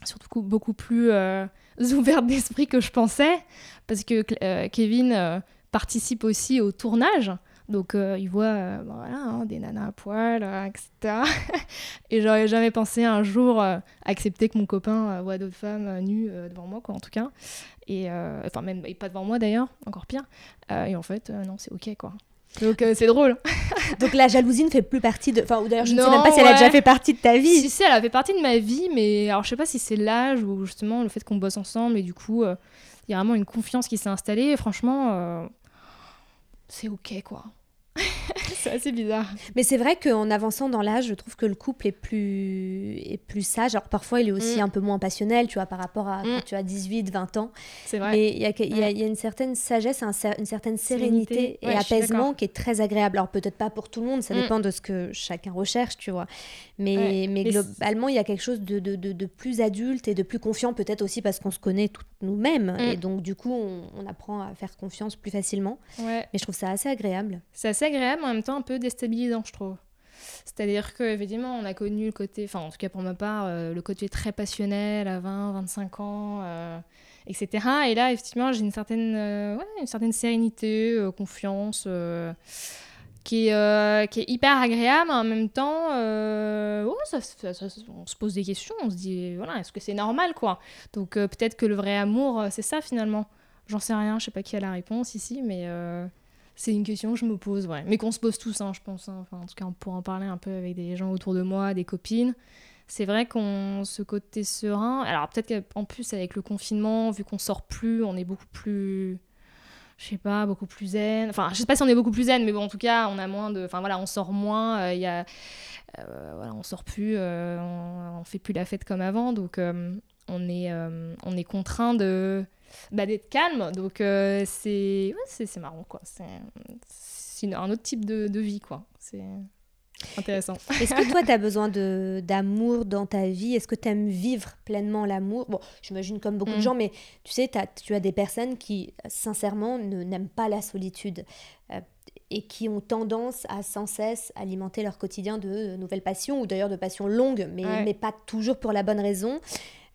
surtout beaucoup plus euh, ouverte d'esprit que je pensais. Parce que euh, Kevin participe aussi au tournage. Donc il voit bon, voilà, hein, des nanas à poil, etc. et j'aurais jamais pensé un jour accepter que mon copain voit d'autres femmes nues devant moi, quoi, en tout cas. Et enfin, même et pas devant moi d'ailleurs, encore pire. Et en fait, non, c'est ok, quoi. Donc euh, c'est drôle. Donc la jalousie ne fait plus partie de. Enfin, ou d'ailleurs, je ne sais même pas si elle a déjà fait partie de ta vie. Si, si, elle a fait partie de ma vie, mais alors je sais pas si c'est l'âge ou justement le fait qu'on bosse ensemble et du coup, euh, il y a vraiment une confiance qui s'est installée. Et franchement, euh, c'est ok, quoi. c'est assez bizarre. Mais c'est vrai qu'en avançant dans l'âge, je trouve que le couple est plus, est plus sage. Alors parfois, il est aussi Mm. un peu moins passionnel, tu vois, par rapport à Mm. quand tu as 18, 20 ans. C'est vrai. Mais il y a, il y a- il y a une certaine sagesse, un une certaine sérénité, et apaisement qui est très agréable. Alors peut-être pas pour tout le monde, ça Mm. dépend de ce que chacun recherche, tu vois. Mais, Ouais. mais Mais globalement, il y a quelque chose de, de, de- de plus adulte et de plus confiant, peut-être aussi parce qu'on se connaît toutes nous-mêmes. Mm. Et donc du coup, on, on apprend à faire confiance plus facilement. Ouais. Mais je trouve ça assez agréable. C'est assez agréable, en même temps un peu déstabilisant, je trouve. C'est-à-dire qu'effectivement, on a connu le côté, enfin, en tout cas pour ma part, euh, le côté très passionnel à 20, 25 ans, euh, etc. Et là, effectivement, j'ai une certaine, euh, une certaine sérénité, confiance, qui, est, qui est hyper agréable. En même temps, on se pose des questions, on se dit, voilà, est-ce que c'est normal, quoi? Donc peut-être que le vrai amour, c'est ça finalement. J'en sais rien, je sais pas qui a la réponse ici, mais. C'est une question que je me pose, ouais. Mais qu'on se pose tous, hein, je pense. Hein. Enfin, en tout cas, on pourra en parler un peu avec des gens autour de moi, des copines. C'est vrai qu'on ce côté serein. Alors peut-être qu'en plus avec le confinement, vu qu'on sort plus, on est beaucoup plus je sais pas, beaucoup plus zen. Enfin, je sais pas si on est beaucoup plus zen, mais bon, en tout cas, on a moins de. Enfin voilà, on sort moins, euh, il y a. Euh, voilà, on sort plus, euh, on, on, fait plus la fête comme avant, donc on, est, on est contraint de. Bah, d'être calme, donc c'est. Ouais, c'est marrant, quoi. C'est un autre type de, de vie, quoi. C'est. Intéressant. Est-ce que toi, tu as besoin d'amour dans ta vie? Est-ce que tu aimes vivre pleinement l'amour? Bon, j'imagine comme beaucoup de mm. gens, mais tu sais, as, tu as des personnes qui, sincèrement, n'aiment pas la solitude euh, et qui ont tendance à sans cesse alimenter leur quotidien de, nouvelles passions, ou d'ailleurs de passions longues, mais, mais pas toujours pour la bonne raison.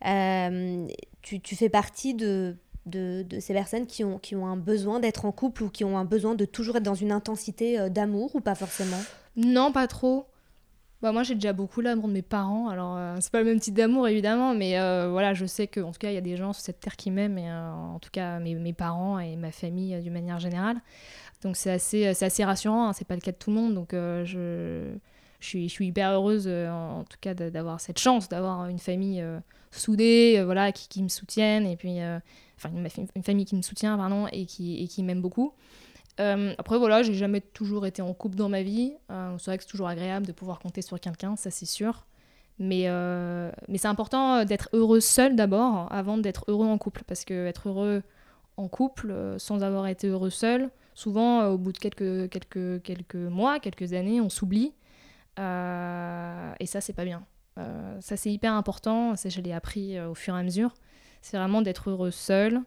Euh, tu, tu, fais partie de, de, de, ces personnes qui ont, qui ont un besoin d'être en couple ou qui ont un besoin de toujours être dans une intensité euh, d'amour ou pas forcément non, pas trop. Bah, moi, j'ai déjà beaucoup l'amour de mes parents. Alors, euh, c'est pas le même type d'amour, évidemment, mais euh, voilà, je sais qu'en tout cas, il y a des gens sur cette terre qui m'aiment, et en tout cas, mes, mes, parents et ma famille d'une manière générale. Donc, c'est assez, assez rassurant. Hein. c'est pas le cas de tout le monde. Donc, je, je, suis, je suis hyper heureuse, en, tout cas, d'avoir cette chance d'avoir une famille soudée, voilà, qui, qui, me soutienne, et puis, enfin, une, famille qui me soutient, pardon, et qui, et qui m'aime beaucoup. Euh, après, voilà, j'ai jamais toujours été en couple dans ma vie. Euh, c'est vrai que c'est toujours agréable de pouvoir compter sur quelqu'un, ça c'est sûr. Mais, euh, mais c'est important d'être heureux seul d'abord, avant d'être heureux en couple. Parce que être heureux en couple, sans avoir été heureux seul, souvent, au bout de quelques, quelques, quelques mois, quelques années, on s'oublie. et ça, c'est pas bien. ça, c'est hyper important. Ça, je l'ai appris au fur et à mesure. C'est vraiment d'être heureux seul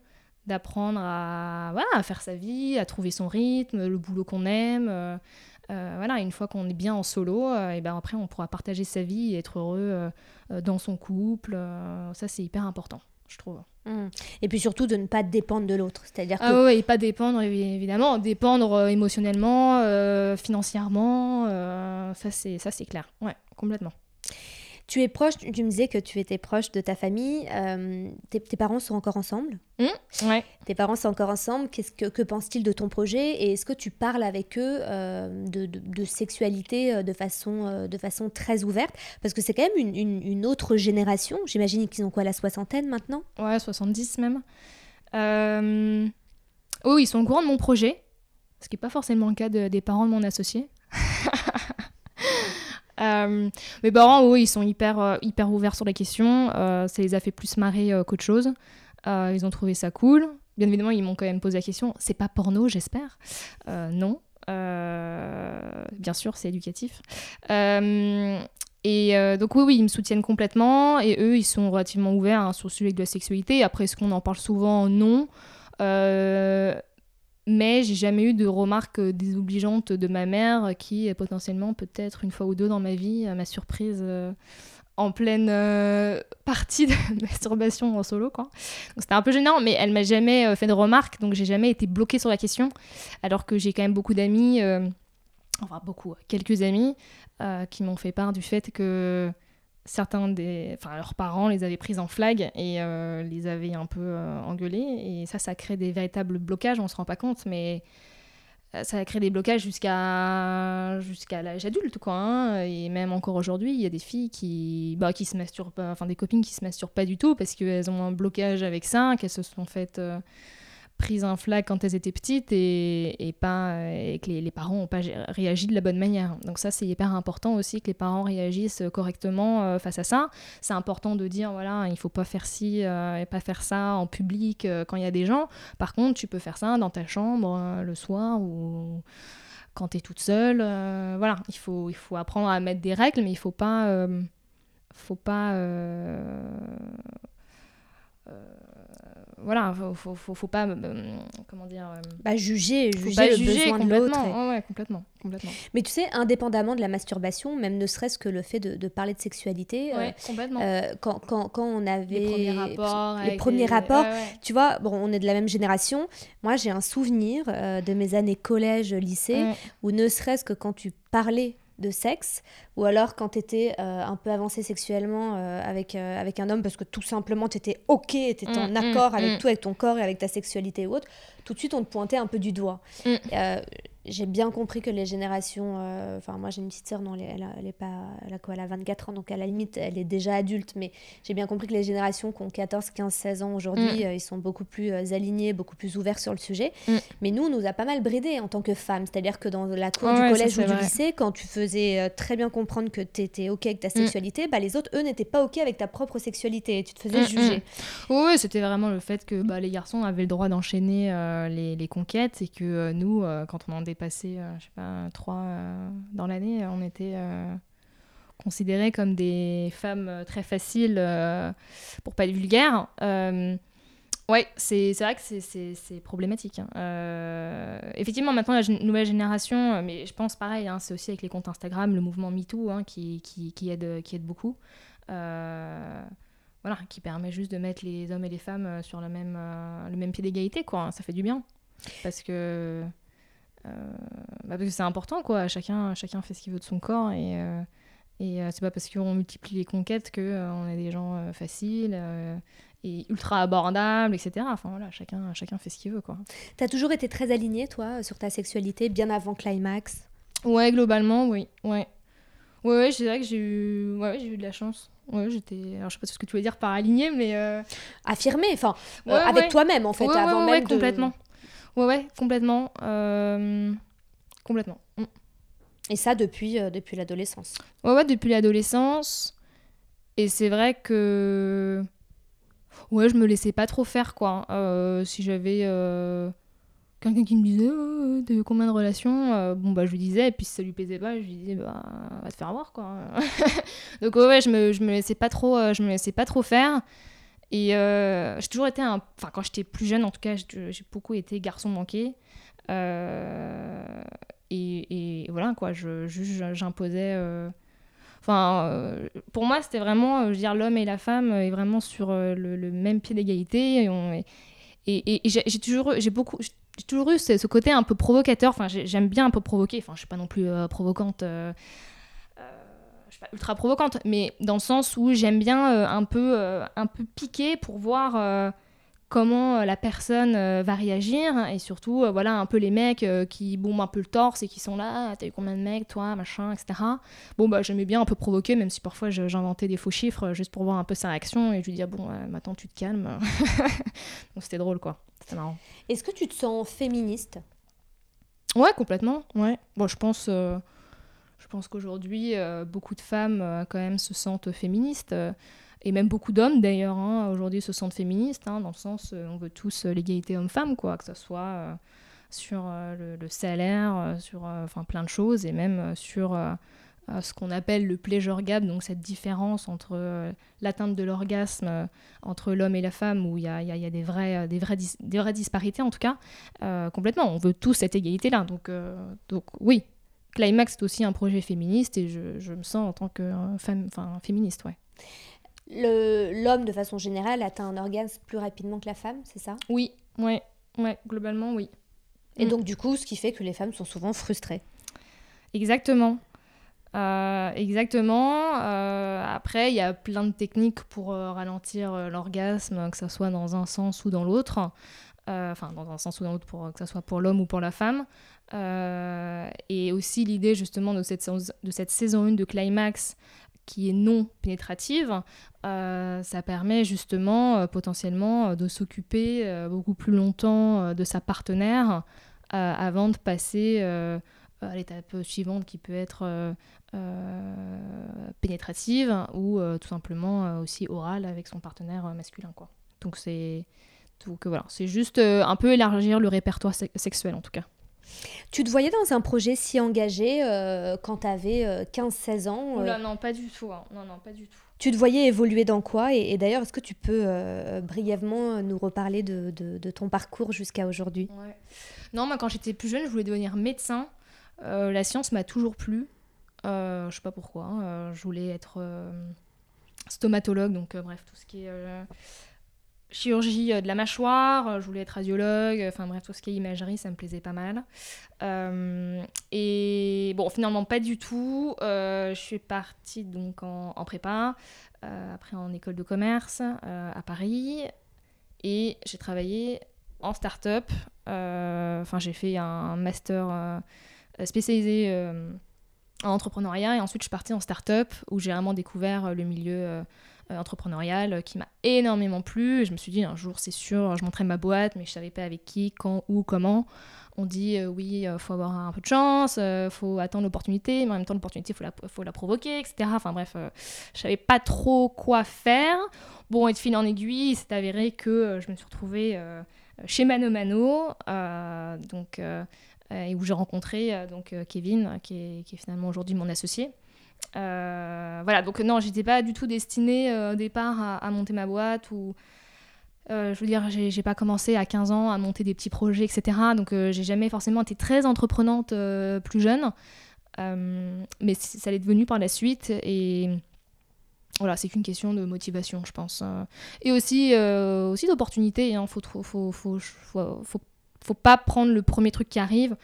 d'apprendre à, voilà, à faire sa vie, à trouver son rythme, le boulot qu'on aime. Euh, euh, voilà, une fois qu'on est bien en solo, euh, et ben après on pourra partager sa vie et être heureux dans son couple. ça c'est hyper important, je trouve. Mmh. Et puis surtout de ne pas dépendre de l'autre, c'est-à-dire ah que... Ah et pas dépendre évidemment, dépendre émotionnellement, financièrement, ça c'est ça c'est clair, ouais, complètement. Tu es proche, tu me disais que tu étais proche de ta famille. Euh, tes, parents sont encore ensemble? Mmh, ouais. Tes parents sont encore ensemble. Qu'est-ce que, que pensent-ils de ton projet? Et est-ce que tu parles avec eux euh, de, de, sexualité euh, de façon, de façon très ouverte? Parce que c'est quand même une, une, autre génération. J'imagine qu'ils ont quoi, la soixantaine maintenant? Ouais, 70 même. Oh, ils sont au courant de mon projet. Ce qui n'est pas forcément le cas des parents de mon associé. Euh, mes parents, oui, ils sont hyper, euh, hyper ouverts sur la question. Euh, ça les a fait plus marrer qu'autre chose. ils ont trouvé ça cool. Bien évidemment, ils m'ont quand même posé la question c'est pas porno, j'espère? Non. bien sûr, c'est éducatif. Et donc oui, oui, ils me soutiennent complètement et eux, ils sont relativement ouverts hein, sur le sujet de la sexualité. Après, est-ce qu'on en parle souvent? Non. Mais j'ai jamais eu de remarques désobligeantes de ma mère qui, potentiellement, peut-être une fois ou deux dans ma vie, m'a surprise euh, en pleine euh, partie de masturbation en solo. Quoi. c'était un peu gênant, mais elle m'a jamais euh, fait de remarques, donc j'ai jamais été bloquée sur la question. Alors que j'ai quand même beaucoup d'amis, enfin beaucoup, quelques amis, qui m'ont fait part du fait que certains des, enfin leurs parents les avaient prises en flag et euh, les avaient un peu euh, engueulées et ça ça crée des véritables blocages on se rend pas compte mais euh, ça a créé des blocages jusqu'à jusqu'à l'âge adulte quoi hein. et même encore aujourd'hui il y a des filles qui bah, qui se masturbent enfin des copines qui se masturbent pas du tout parce qu'elles ont un blocage avec ça qu'elles se sont faites prises un flag quand elles étaient petites et, pas, et que les, parents n'ont pas réagi de la bonne manière. Donc ça, c'est hyper important aussi que les parents réagissent correctement euh, face à ça. C'est important de dire, voilà, il faut pas faire ci euh, et pas faire ça en public euh, quand il y a des gens. Par contre, tu peux faire ça dans ta chambre le soir ou quand tu es toute seule. voilà, il faut, il faut apprendre à mettre des règles, mais il faut pas... faut pas voilà, faut, faut, faut, pas, euh, comment dire, euh, bah, juger, juger le juger besoin de l'autre. ouais, complètement, complètement. Mais tu sais, indépendamment de la masturbation, même ne serait-ce que le fait de, de parler de sexualité, euh, complètement. quand, quand, quand, on avait les premiers rapports, les premiers rapports tu vois, bon, on est de la même génération. Moi, j'ai un souvenir de mes années collège, lycée, où ne serait-ce que quand tu parlais de sexe, ou alors quand tu étais euh, un peu avancé sexuellement euh, avec, euh, avec un homme, parce que tout simplement tu étais OK, tu étais en mm, accord mm, avec mm. tout, avec ton corps et avec ta sexualité ou autre, tout de suite on te pointait un peu du doigt. J'ai bien compris que les générations. euh, Enfin, moi, j'ai une petite sœur, non, elle, elle, est pas. Elle a quoi Elle a 24 ans, donc à la limite, elle est déjà adulte. Mais j'ai bien compris que les générations qui ont 14, 15, 16 ans aujourd'hui, Mm. euh, ils sont beaucoup plus euh, alignés, beaucoup plus ouverts sur le sujet. Mm. Mais nous, on nous a pas mal bridés en tant que femmes. C'est-à-dire que dans la cour du ouais, collège ou du vrai. lycée, quand tu faisais très bien comprendre que tu étais OK avec ta Mm. sexualité, bah, les autres, eux, n'étaient pas OK avec ta propre sexualité. Et tu te faisais juger. Oui, c'était vraiment le fait que bah, les garçons avaient le droit d'enchaîner les, les conquêtes et que nous, quand on en dépassait, euh, je sais pas, trois euh, dans l'année, on était euh, considérés comme des femmes très faciles, euh, pour pas être vulgaire. Euh, ouais, c'est vrai que c'est- problématique. hein. Effectivement, maintenant, la nouvelle génération, mais je pense pareil, hein, c'est aussi avec les comptes Instagram, le mouvement MeToo hein, qui, aide, beaucoup. Voilà, qui permet juste de mettre les hommes et les femmes sur le même, le même pied d'égalité, quoi. Ça fait du bien. Parce que bah, parce que c'est important, quoi. Chacun, chacun fait ce qu'il veut de son corps et, euh, et euh, c'est pas parce qu'on multiplie les conquêtes que euh, on est des gens euh, faciles euh, et ultra abordables, etc. Enfin voilà, chacun, chacun fait ce qu'il veut, quoi. Tu as toujours été très alignée, toi, sur ta sexualité, bien avant Climax? Ouais, globalement, oui. Ouais. Ouais, ouais, c'est vrai que j'ai eu... Ouais, ouais, j'ai eu de la chance. Ouais, j'étais... Alors, je sais pas ce que tu veux dire par aligné, mais... euh, affirmée, enfin, euh, avec toi-même, en fait, avant même de... Ouais, ouais, complètement. euh, Complètement. Mm. Et ça depuis, euh, depuis l'adolescence. Ouais, ouais, depuis l'adolescence. Et c'est vrai que... Ouais, je me laissais pas trop faire, quoi. Euh, si j'avais quelqu'un qui me disait oh, T'as eu combien de relations Euh, Bon, bah, je lui disais, et puis si ça lui plaisait pas, je lui disais Bah, va te faire voir, quoi. Donc, ouais, ouais, je me, je me laissais pas trop, euh, je me laissais pas trop faire. Et euh, j'ai toujours été un. Enfin, quand j'étais plus jeune, en tout cas, j'ai beaucoup été garçon manqué. Euh, et, voilà, quoi, je, je- j'imposais. euh, Enfin, euh, pour moi, c'était vraiment, je veux dire, l'homme et la femme est vraiment sur le, même pied d'égalité. Et, j'ai toujours, j'ai beaucoup, j'ai toujours eu ce, ce côté un peu provocateur. Enfin, j'ai- j'aime bien un peu provoquer. Enfin, je suis pas non plus provocante. Je suis pas ultra provocante, mais dans le sens où j'aime bien euh, un peu, euh, un peu piquer pour voir euh, comment la personne va réagir et surtout voilà un peu les mecs qui bombent un peu le torse et qui sont là, Ah, t'as eu combien de mecs toi, machin, etc. Bon bah j'aimais bien un peu provoquer, même si parfois j'inventais des faux chiffres juste pour voir un peu sa réaction et je lui dis ah bon maintenant tu te calmes. Donc c'était drôle quoi, c'était marrant. Est-ce que tu te sens féministe? Ouais, complètement. Ouais. Bon, je pense, je pense qu'aujourd'hui, euh, beaucoup de femmes euh, quand même se sentent féministes. euh, et même beaucoup d'hommes d'ailleurs, hein, aujourd'hui se sentent féministes, hein, dans le sens euh, on veut tous l'égalité homme-femme, quoi, que ce soit sur le, salaire, sur enfin plein de choses, et même sur ce qu'on appelle le pleasure gap, donc cette différence entre l'atteinte de l'orgasme entre l'homme et la femme, où il y a, des, vrais, euh, des, dis- des vraies disparités en tout cas, complètement. On veut tous cette égalité-là. Donc, euh, donc oui, Climax c'est aussi un projet féministe et je, je me sens en tant que euh, femme, enfin féministe, ouais. L'homme, de façon générale, atteint un orgasme plus rapidement que la femme, c'est ça? Oui, ouais, ouais, globalement oui. Et Mm. donc, du coup, ce qui fait que les femmes sont souvent frustrées. Exactement. Euh, exactement. Euh, après, il y a plein de techniques pour euh, ralentir l'orgasme, que ce soit dans un sens ou dans l'autre. Euh, Enfin, dans un sens ou dans l'autre, pour que ce soit pour l'homme ou pour la femme. Euh, et aussi l'idée justement de cette, saison- de cette saison 1 de Climax qui est non pénétrative, euh, ça permet justement potentiellement de s'occuper beaucoup plus longtemps de sa partenaire avant de passer à l'étape suivante qui peut être pénétrative ou tout simplement aussi orale avec son partenaire masculin. Donc c'est donc, euh, voilà, c'est juste euh, un peu élargir le répertoire se- sexuel en tout cas. Tu te voyais dans un projet si engagé euh, quand tu avais 15-16 ans euh, Oula, non, pas du tout. hein. Non, non, pas du tout. Tu te voyais évoluer dans quoi? Et, et d'ailleurs, est-ce que tu peux euh, brièvement nous reparler de, de- de ton parcours jusqu'à aujourd'hui? Ouais. Non, moi quand j'étais plus jeune, je voulais devenir médecin. Euh, la science m'a toujours plu. Euh, je sais pas pourquoi. hein. Euh, je voulais être euh, stomatologue, donc euh, bref, tout ce qui est euh, chirurgie euh, de la mâchoire. Euh, Je voulais être radiologue. Enfin bref, tout ce qui est imagerie, ça me plaisait pas mal. Euh, et bon, finalement, pas du tout. Euh, je suis partie donc en, prépa, euh, après en école de commerce euh, à Paris. Et j'ai travaillé en start-up. Enfin, j'ai fait un master spécialisé en entrepreneuriat et ensuite je suis partie en start-up où j'ai vraiment découvert le milieu entrepreneurial qui m'a énormément plu. Je me suis dit un jour c'est sûr, je montrais ma boîte, mais je savais pas avec qui, quand, où, comment on dit euh, oui, euh, faut avoir un peu de chance, euh, faut attendre l'opportunité, mais en même temps, l'opportunité, faut la, faut la provoquer, etc. Enfin bref, je savais pas trop quoi faire. Bon, et de fil en aiguille, c'est avéré que je me suis retrouvée chez Mano Mano, donc, et où j'ai rencontré donc, Kevin, qui est finalement aujourd'hui mon associé. Voilà, donc non, j'étais pas du tout destinée au départ à, monter ma boîte ou euh, je veux dire, j'ai pas commencé à 15 ans à monter des petits projets, etc. Donc, euh, j'ai jamais forcément été très entreprenante euh, plus jeune. mais ça l'est devenu par la suite. Et voilà, c'est qu'une question de motivation, je pense. Et aussi, aussi d'opportunité. Il hein. faut, faut, faut, faut, pas prendre le premier truc qui arrive.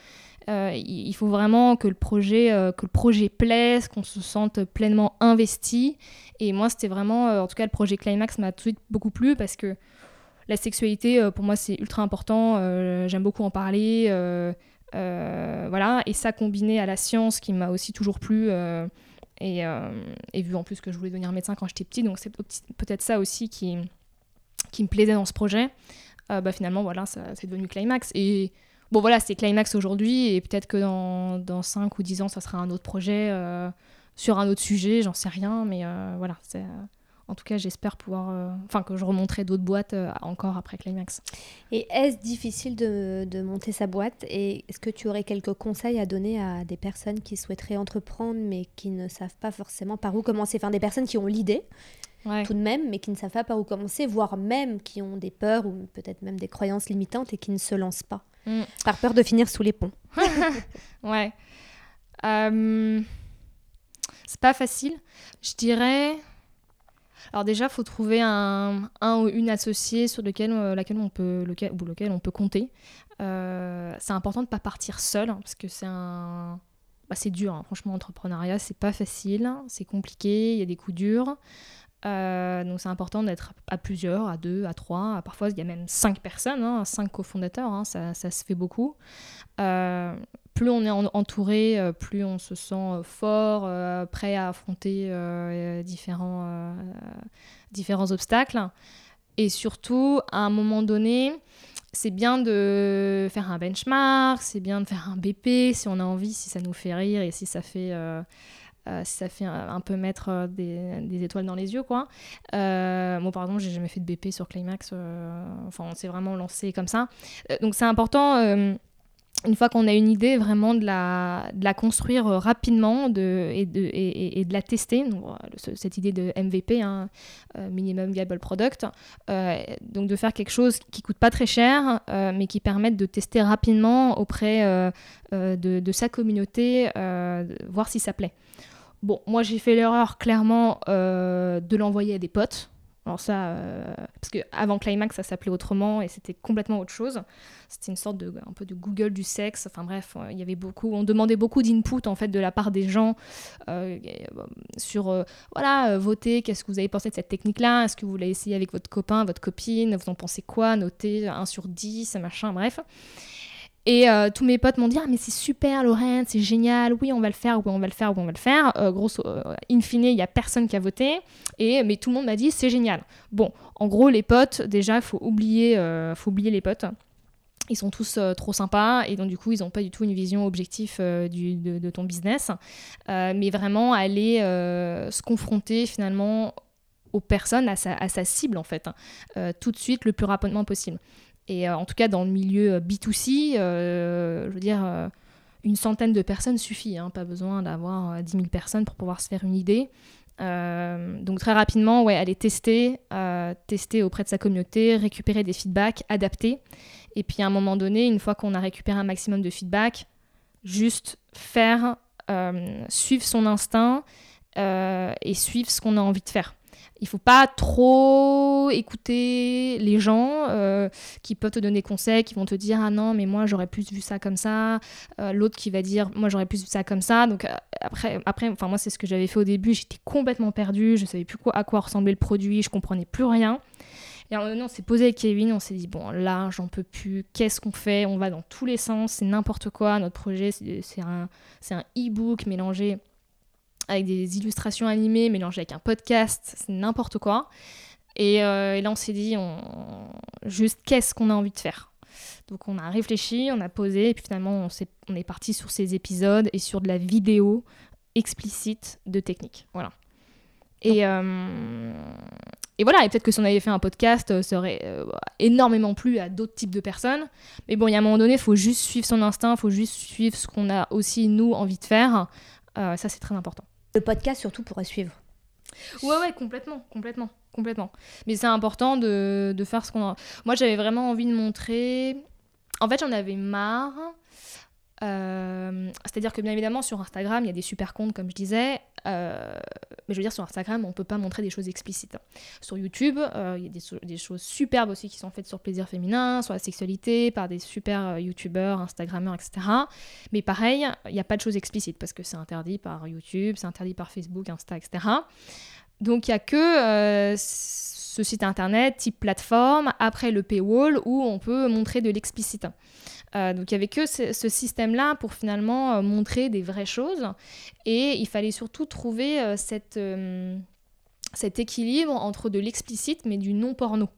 Il faut vraiment que le projet, que le projet plaise, qu'on se sente pleinement investi. Et moi, c'était vraiment, en tout cas, le projet Climax m'a tout de suite beaucoup plu parce que la sexualité, euh, pour moi, c'est ultra important. Euh, j'aime beaucoup en parler. Euh, voilà. Et ça combiné à la science qui m'a aussi toujours plu. Et, vu en plus que je voulais devenir médecin quand j'étais petite, donc c'est peut-être ça aussi qui, qui me plaisait dans ce projet. bah finalement, voilà, c'est devenu Climax. Et bon, voilà, c'est Climax aujourd'hui, et peut-être que dans, dans 5 ou 10 ans, ça sera un autre projet sur un autre sujet, j'en sais rien, mais voilà, c'est en tout cas, j'espère pouvoir. Euh, enfin, que je remonterai d'autres boîtes euh, encore après Climax. Et est-ce difficile de, de, monter sa boîte Et est-ce que tu aurais quelques conseils à donner à des personnes qui souhaiteraient entreprendre mais qui ne savent pas forcément par où commencer? Enfin, des personnes qui ont l'idée. tout de même, mais qui ne savent pas par où commencer, voire même qui ont des peurs ou peut-être même des croyances limitantes et qui ne se lancent pas, mm. par peur de finir sous les ponts. ouais. Euh... C'est pas facile. Je dirais, alors déjà, faut trouver un, un, ou une associée sur lequel, euh, laquelle on peut, ou lequel on peut compter. Euh, c'est important de ne pas partir seul, hein, parce que c'est un... Bah, c'est dur, hein. franchement, l'entrepreneuriat, c'est pas facile, c'est compliqué, il y a des coups durs. Euh, donc c'est important d'être à plusieurs, à deux, à trois. Parfois, il y a même cinq personnes, hein, cinq cofondateurs, hein, ça, se fait beaucoup. Euh, plus on est entouré, euh, plus on se sent fort, prêt à affronter différents obstacles. Et surtout, à un moment donné, c'est bien de faire un benchmark, c'est bien de faire un BP si on a envie, si ça nous fait rire et si ça fait euh, ça fait un, peu mettre euh, des, étoiles dans les yeux, quoi. Euh, moi, par exemple, j'ai jamais fait de BP sur Climax. enfin, on s'est vraiment lancé comme ça. donc, c'est important une fois qu'on a une idée, vraiment de la, construire rapidement de, et, de, la tester. Cette idée de MVP, hein, Minimum Viable Product. donc de faire quelque chose qui coûte pas très cher, mais qui permette de tester rapidement auprès de, sa communauté, voir si ça plaît. Bon, moi j'ai fait l'erreur clairement euh, de l'envoyer à des potes. Alors ça, euh, parce que avant Climax, ça s'appelait autrement et c'était complètement autre chose. C'était une sorte de un peu de Google du sexe. Enfin bref, il y avait beaucoup, on demandait beaucoup d'input en fait de la part des gens euh, sur voilà, voter. Qu'est-ce que vous avez pensé de cette technique-là? Est-ce que vous l'avez essayé avec votre copain, votre copine? Vous en pensez quoi? Notez 1 sur 10, machin, bref. Et euh, tous mes potes m'ont dit ah mais c'est super Lorraine, c'est génial, oui on va le faire, oui on va le faire, oui on va le faire. Euh, grosso, euh, in fine il y a personne qui a voté et mais tout le monde m'a dit c'est génial. Bon, en gros les potes déjà faut oublier, faut oublier les potes. Ils sont tous trop sympas et donc du coup ils n'ont pas du tout une vision objective de, ton business, mais vraiment aller se confronter finalement aux personnes, à sa, à sa cible en fait, hein, tout de suite le plus rapidement possible. Et euh, en tout cas, dans le milieu euh, B2C, euh, je veux dire, une centaine de personnes suffit. Hein, pas besoin d'avoir 10 000 personnes pour pouvoir se faire une idée. donc très rapidement, ouais, aller tester, tester auprès de sa communauté, récupérer des feedbacks, adapter. Et puis à un moment donné, une fois qu'on a récupéré un maximum de feedback, juste faire, suivre son instinct et suivre ce qu'on a envie de faire il faut pas trop écouter les gens euh, qui peuvent te donner conseils, qui vont te dire ah non mais moi j'aurais plus vu ça comme ça, euh, l'autre qui va dire moi j'aurais plus vu ça comme ça. Donc euh, après, après, enfin moi c'est ce que j'avais fait au début, j'étais complètement perdue, je savais plus quoi, à quoi ressemblait le produit, je comprenais plus rien. Et alors, on s'est posé avec Kevin, on s'est dit, bon, là, j'en peux plus, qu'est-ce qu'on fait? On va dans tous les sens, c'est n'importe quoi. Notre projet, c'est un, un e-book mélangé avec des illustrations animées, mélangé avec un podcast, c'est n'importe quoi. Et, euh, là, on s'est dit, on... juste, qu'est-ce qu'on a envie de faire? Donc on a réfléchi, on a posé, et puis finalement on, est, parti sur ces épisodes et sur de la vidéo explicite de technique. Voilà. Et, euh, et voilà, et peut-être que si on avait fait un podcast, euh, ça aurait énormément plu à d'autres types de personnes. Mais bon, il y a un moment donné, il faut juste suivre son instinct, il faut juste suivre ce qu'on a aussi, nous, envie de faire. ça, c'est très important. Le podcast, surtout, pourrait suivre. Ouais, ouais, complètement, complètement, complètement. Mais c'est important de, de, faire ce qu'on a. Moi, j'avais vraiment envie de montrer. En fait, j'en avais marre euh, c'est-à-dire que bien évidemment sur Instagram il y a des super comptes comme je disais, euh, mais je veux dire sur Instagram on peut pas montrer des choses explicites. Sur YouTube euh, il y a des, choses superbes aussi qui sont faites sur plaisir féminin, sur la sexualité, par des super YouTubeurs, Instagrammeurs, etc. Mais pareil il n'y a pas de choses explicites parce que c'est interdit par YouTube, c'est interdit par Facebook, Insta, etc. Donc il n'y a que ce site internet type plateforme après le paywall où on peut montrer de l'explicite. Euh, donc il n'y avait que ce, système-là pour finalement euh, montrer des vraies choses. Et il fallait surtout trouver euh, cette, cet équilibre entre de l'explicite mais du non-porno.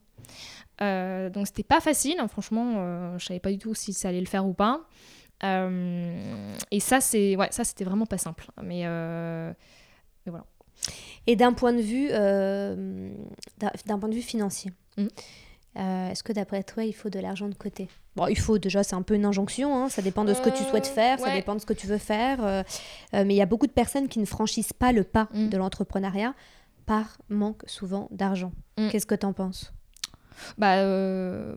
donc c'était pas facile, hein, franchement, je savais pas du tout si ça allait le faire ou pas. et ça, c'est ouais, ça c'était vraiment pas simple. Mais, mais voilà. Et d'un point de vue, d'un point de vue financier. Mmh. Est-ce que d'après toi, il faut de l'argent de côté? Bon, il faut déjà, c'est un peu une injonction, hein, ça dépend de ce que tu souhaites euh, faire, ça dépend de ce que tu veux faire. Euh, mais il y a beaucoup de personnes qui ne franchissent pas le pas mm. de l'entrepreneuriat par manque souvent d'argent. Mm. Qu'est-ce que tu en penses? Bah,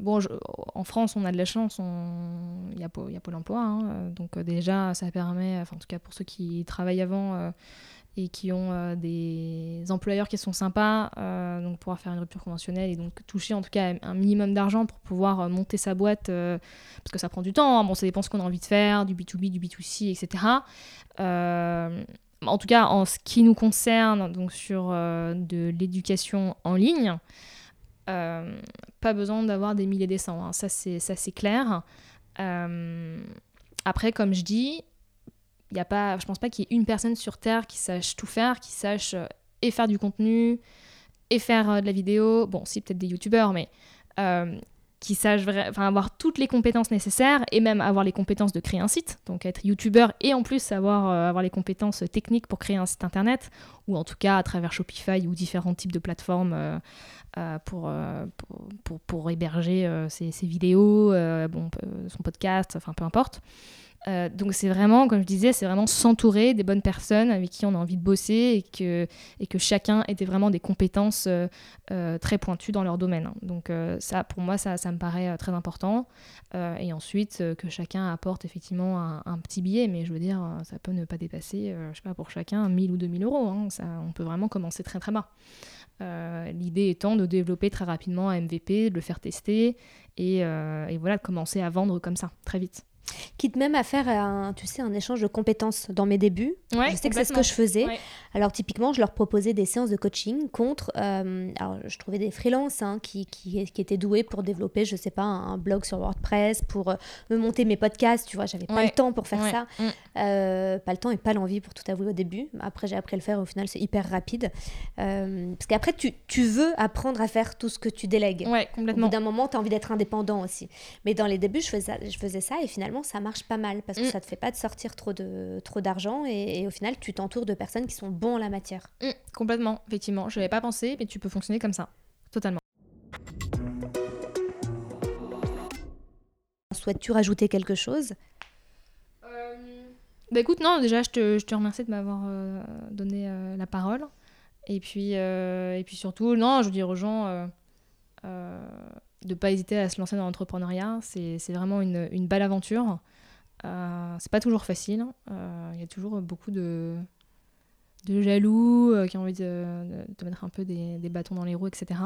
bon, en France, on a de la chance, il y, a, y a Pôle emploi, hein, donc déjà, ça permet, en tout cas pour ceux qui travaillent avant, et qui ont euh, des employeurs qui sont sympas, euh, donc pouvoir faire une rupture conventionnelle et donc toucher en tout cas un minimum d'argent pour pouvoir euh, monter sa boîte, parce que ça prend du temps, hein. bon ça dépend ce qu'on a envie de faire, du B2B, du B2C, etc. en tout cas, en ce qui nous concerne, donc sur de l'éducation en ligne, pas besoin d'avoir des milliers des cents, hein. ça c'est clair. après, comme je dis, il y a pas, je pense pas qu'il y ait une personne sur Terre qui sache tout faire, qui sache euh, et faire du contenu, et faire euh, de la vidéo. Bon, si, peut-être des youtubeurs, mais euh, qui sachent avoir toutes les compétences nécessaires et même avoir les compétences de créer un site. Donc être youtubeur et en plus savoir avoir les compétences techniques pour créer un site internet, ou en tout cas à travers Shopify ou différents types de plateformes pour, pour, pour, héberger ses, ses, vidéos, bon, son podcast, enfin peu importe. Euh, donc c'est vraiment, comme je disais, c'est vraiment s'entourer des bonnes personnes avec qui on a envie de bosser et que, chacun ait vraiment des compétences euh, euh, très pointues dans leur domaine. Donc ça, pour moi, ça, ça me paraît très important. et ensuite, que chacun apporte effectivement un, petit billet, mais je veux dire, ça peut ne pas dépasser, je sais pas, pour chacun 1000 ou 2000 euros. Hein. Ça, on peut vraiment commencer très très bas. L'idée étant de développer très rapidement un MVP, de le faire tester et, et voilà, de commencer à vendre comme ça, très vite quitte même à faire un, tu sais, un échange de compétences dans mes débuts. je sais que c'est ce que je faisais. Alors typiquement, je leur proposais des séances de coaching contre, euh, alors je trouvais des freelances hein, qui, qui, qui, étaient doués pour développer, je sais pas, un, blog sur WordPress, pour euh, me monter mes podcasts, tu vois, j'avais pas le temps pour faire ça. Mm. Euh, pas le temps et pas l'envie pour tout avouer au début. Après, j'ai appris à le faire, au final, c'est hyper rapide. parce qu'après, tu, tu, veux apprendre à faire tout ce que tu délègues. Ouais, complètement. Au bout d'un moment, tu as envie d'être indépendant aussi. Mais dans les débuts, je faisais, je faisais ça et finalement, ça marche pas mal parce que ça mm. ça te fait pas de sortir trop de trop d'argent et, au final tu t'entoures de personnes qui sont bons en la matière. Mm, complètement, effectivement. Je n'avais pas pensé, mais tu peux fonctionner comme ça, totalement. Souhaites-tu rajouter quelque chose? Euh, Bah écoute, non, déjà je te, je te remercie de m'avoir euh, donné euh, la parole. Et puis, et puis surtout, non, je veux dire aux gens de pas hésiter à se lancer dans l'entrepreneuriat. C'est vraiment une, une, belle aventure. Euh, c'est pas toujours facile. Euh, il y a toujours beaucoup de, de jaloux euh, qui ont envie de, de, mettre un peu des, des, bâtons dans les roues, etc.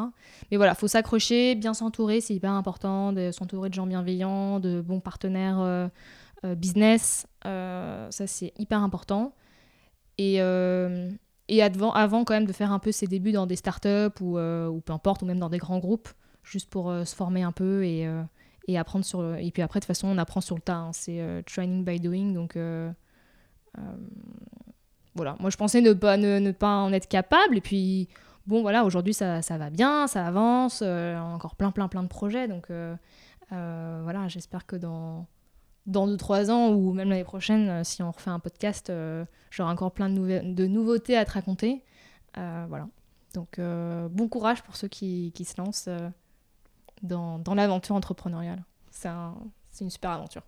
Mais voilà, faut s'accrocher, bien s'entourer, c'est hyper important, s'entourer de gens bienveillants, de bons partenaires business. ça, c'est hyper important. Et, et avant, avant, quand même, de faire un peu ses débuts dans des startups ou peu importe, ou même dans des grands groupes juste pour se former un peu et, et apprendre sur. Et puis après, de toute façon, on apprend sur le tas. Hein. C'est training by doing. Donc voilà, moi je pensais ne pas, ne, pas en être capable. Et puis, bon, voilà, aujourd'hui ça, ça, va bien, ça avance, encore plein, plein, plein de projets. Donc voilà, j'espère que dans, dans 2-3 ans ou même l'année prochaine, euh, si on refait un podcast, euh, j'aurai encore plein de, de, nouveautés à te raconter. Euh, voilà. Donc bon courage pour ceux qui, qui se lancent dans, dans l'aventure entrepreneuriale. C'est un, une super aventure.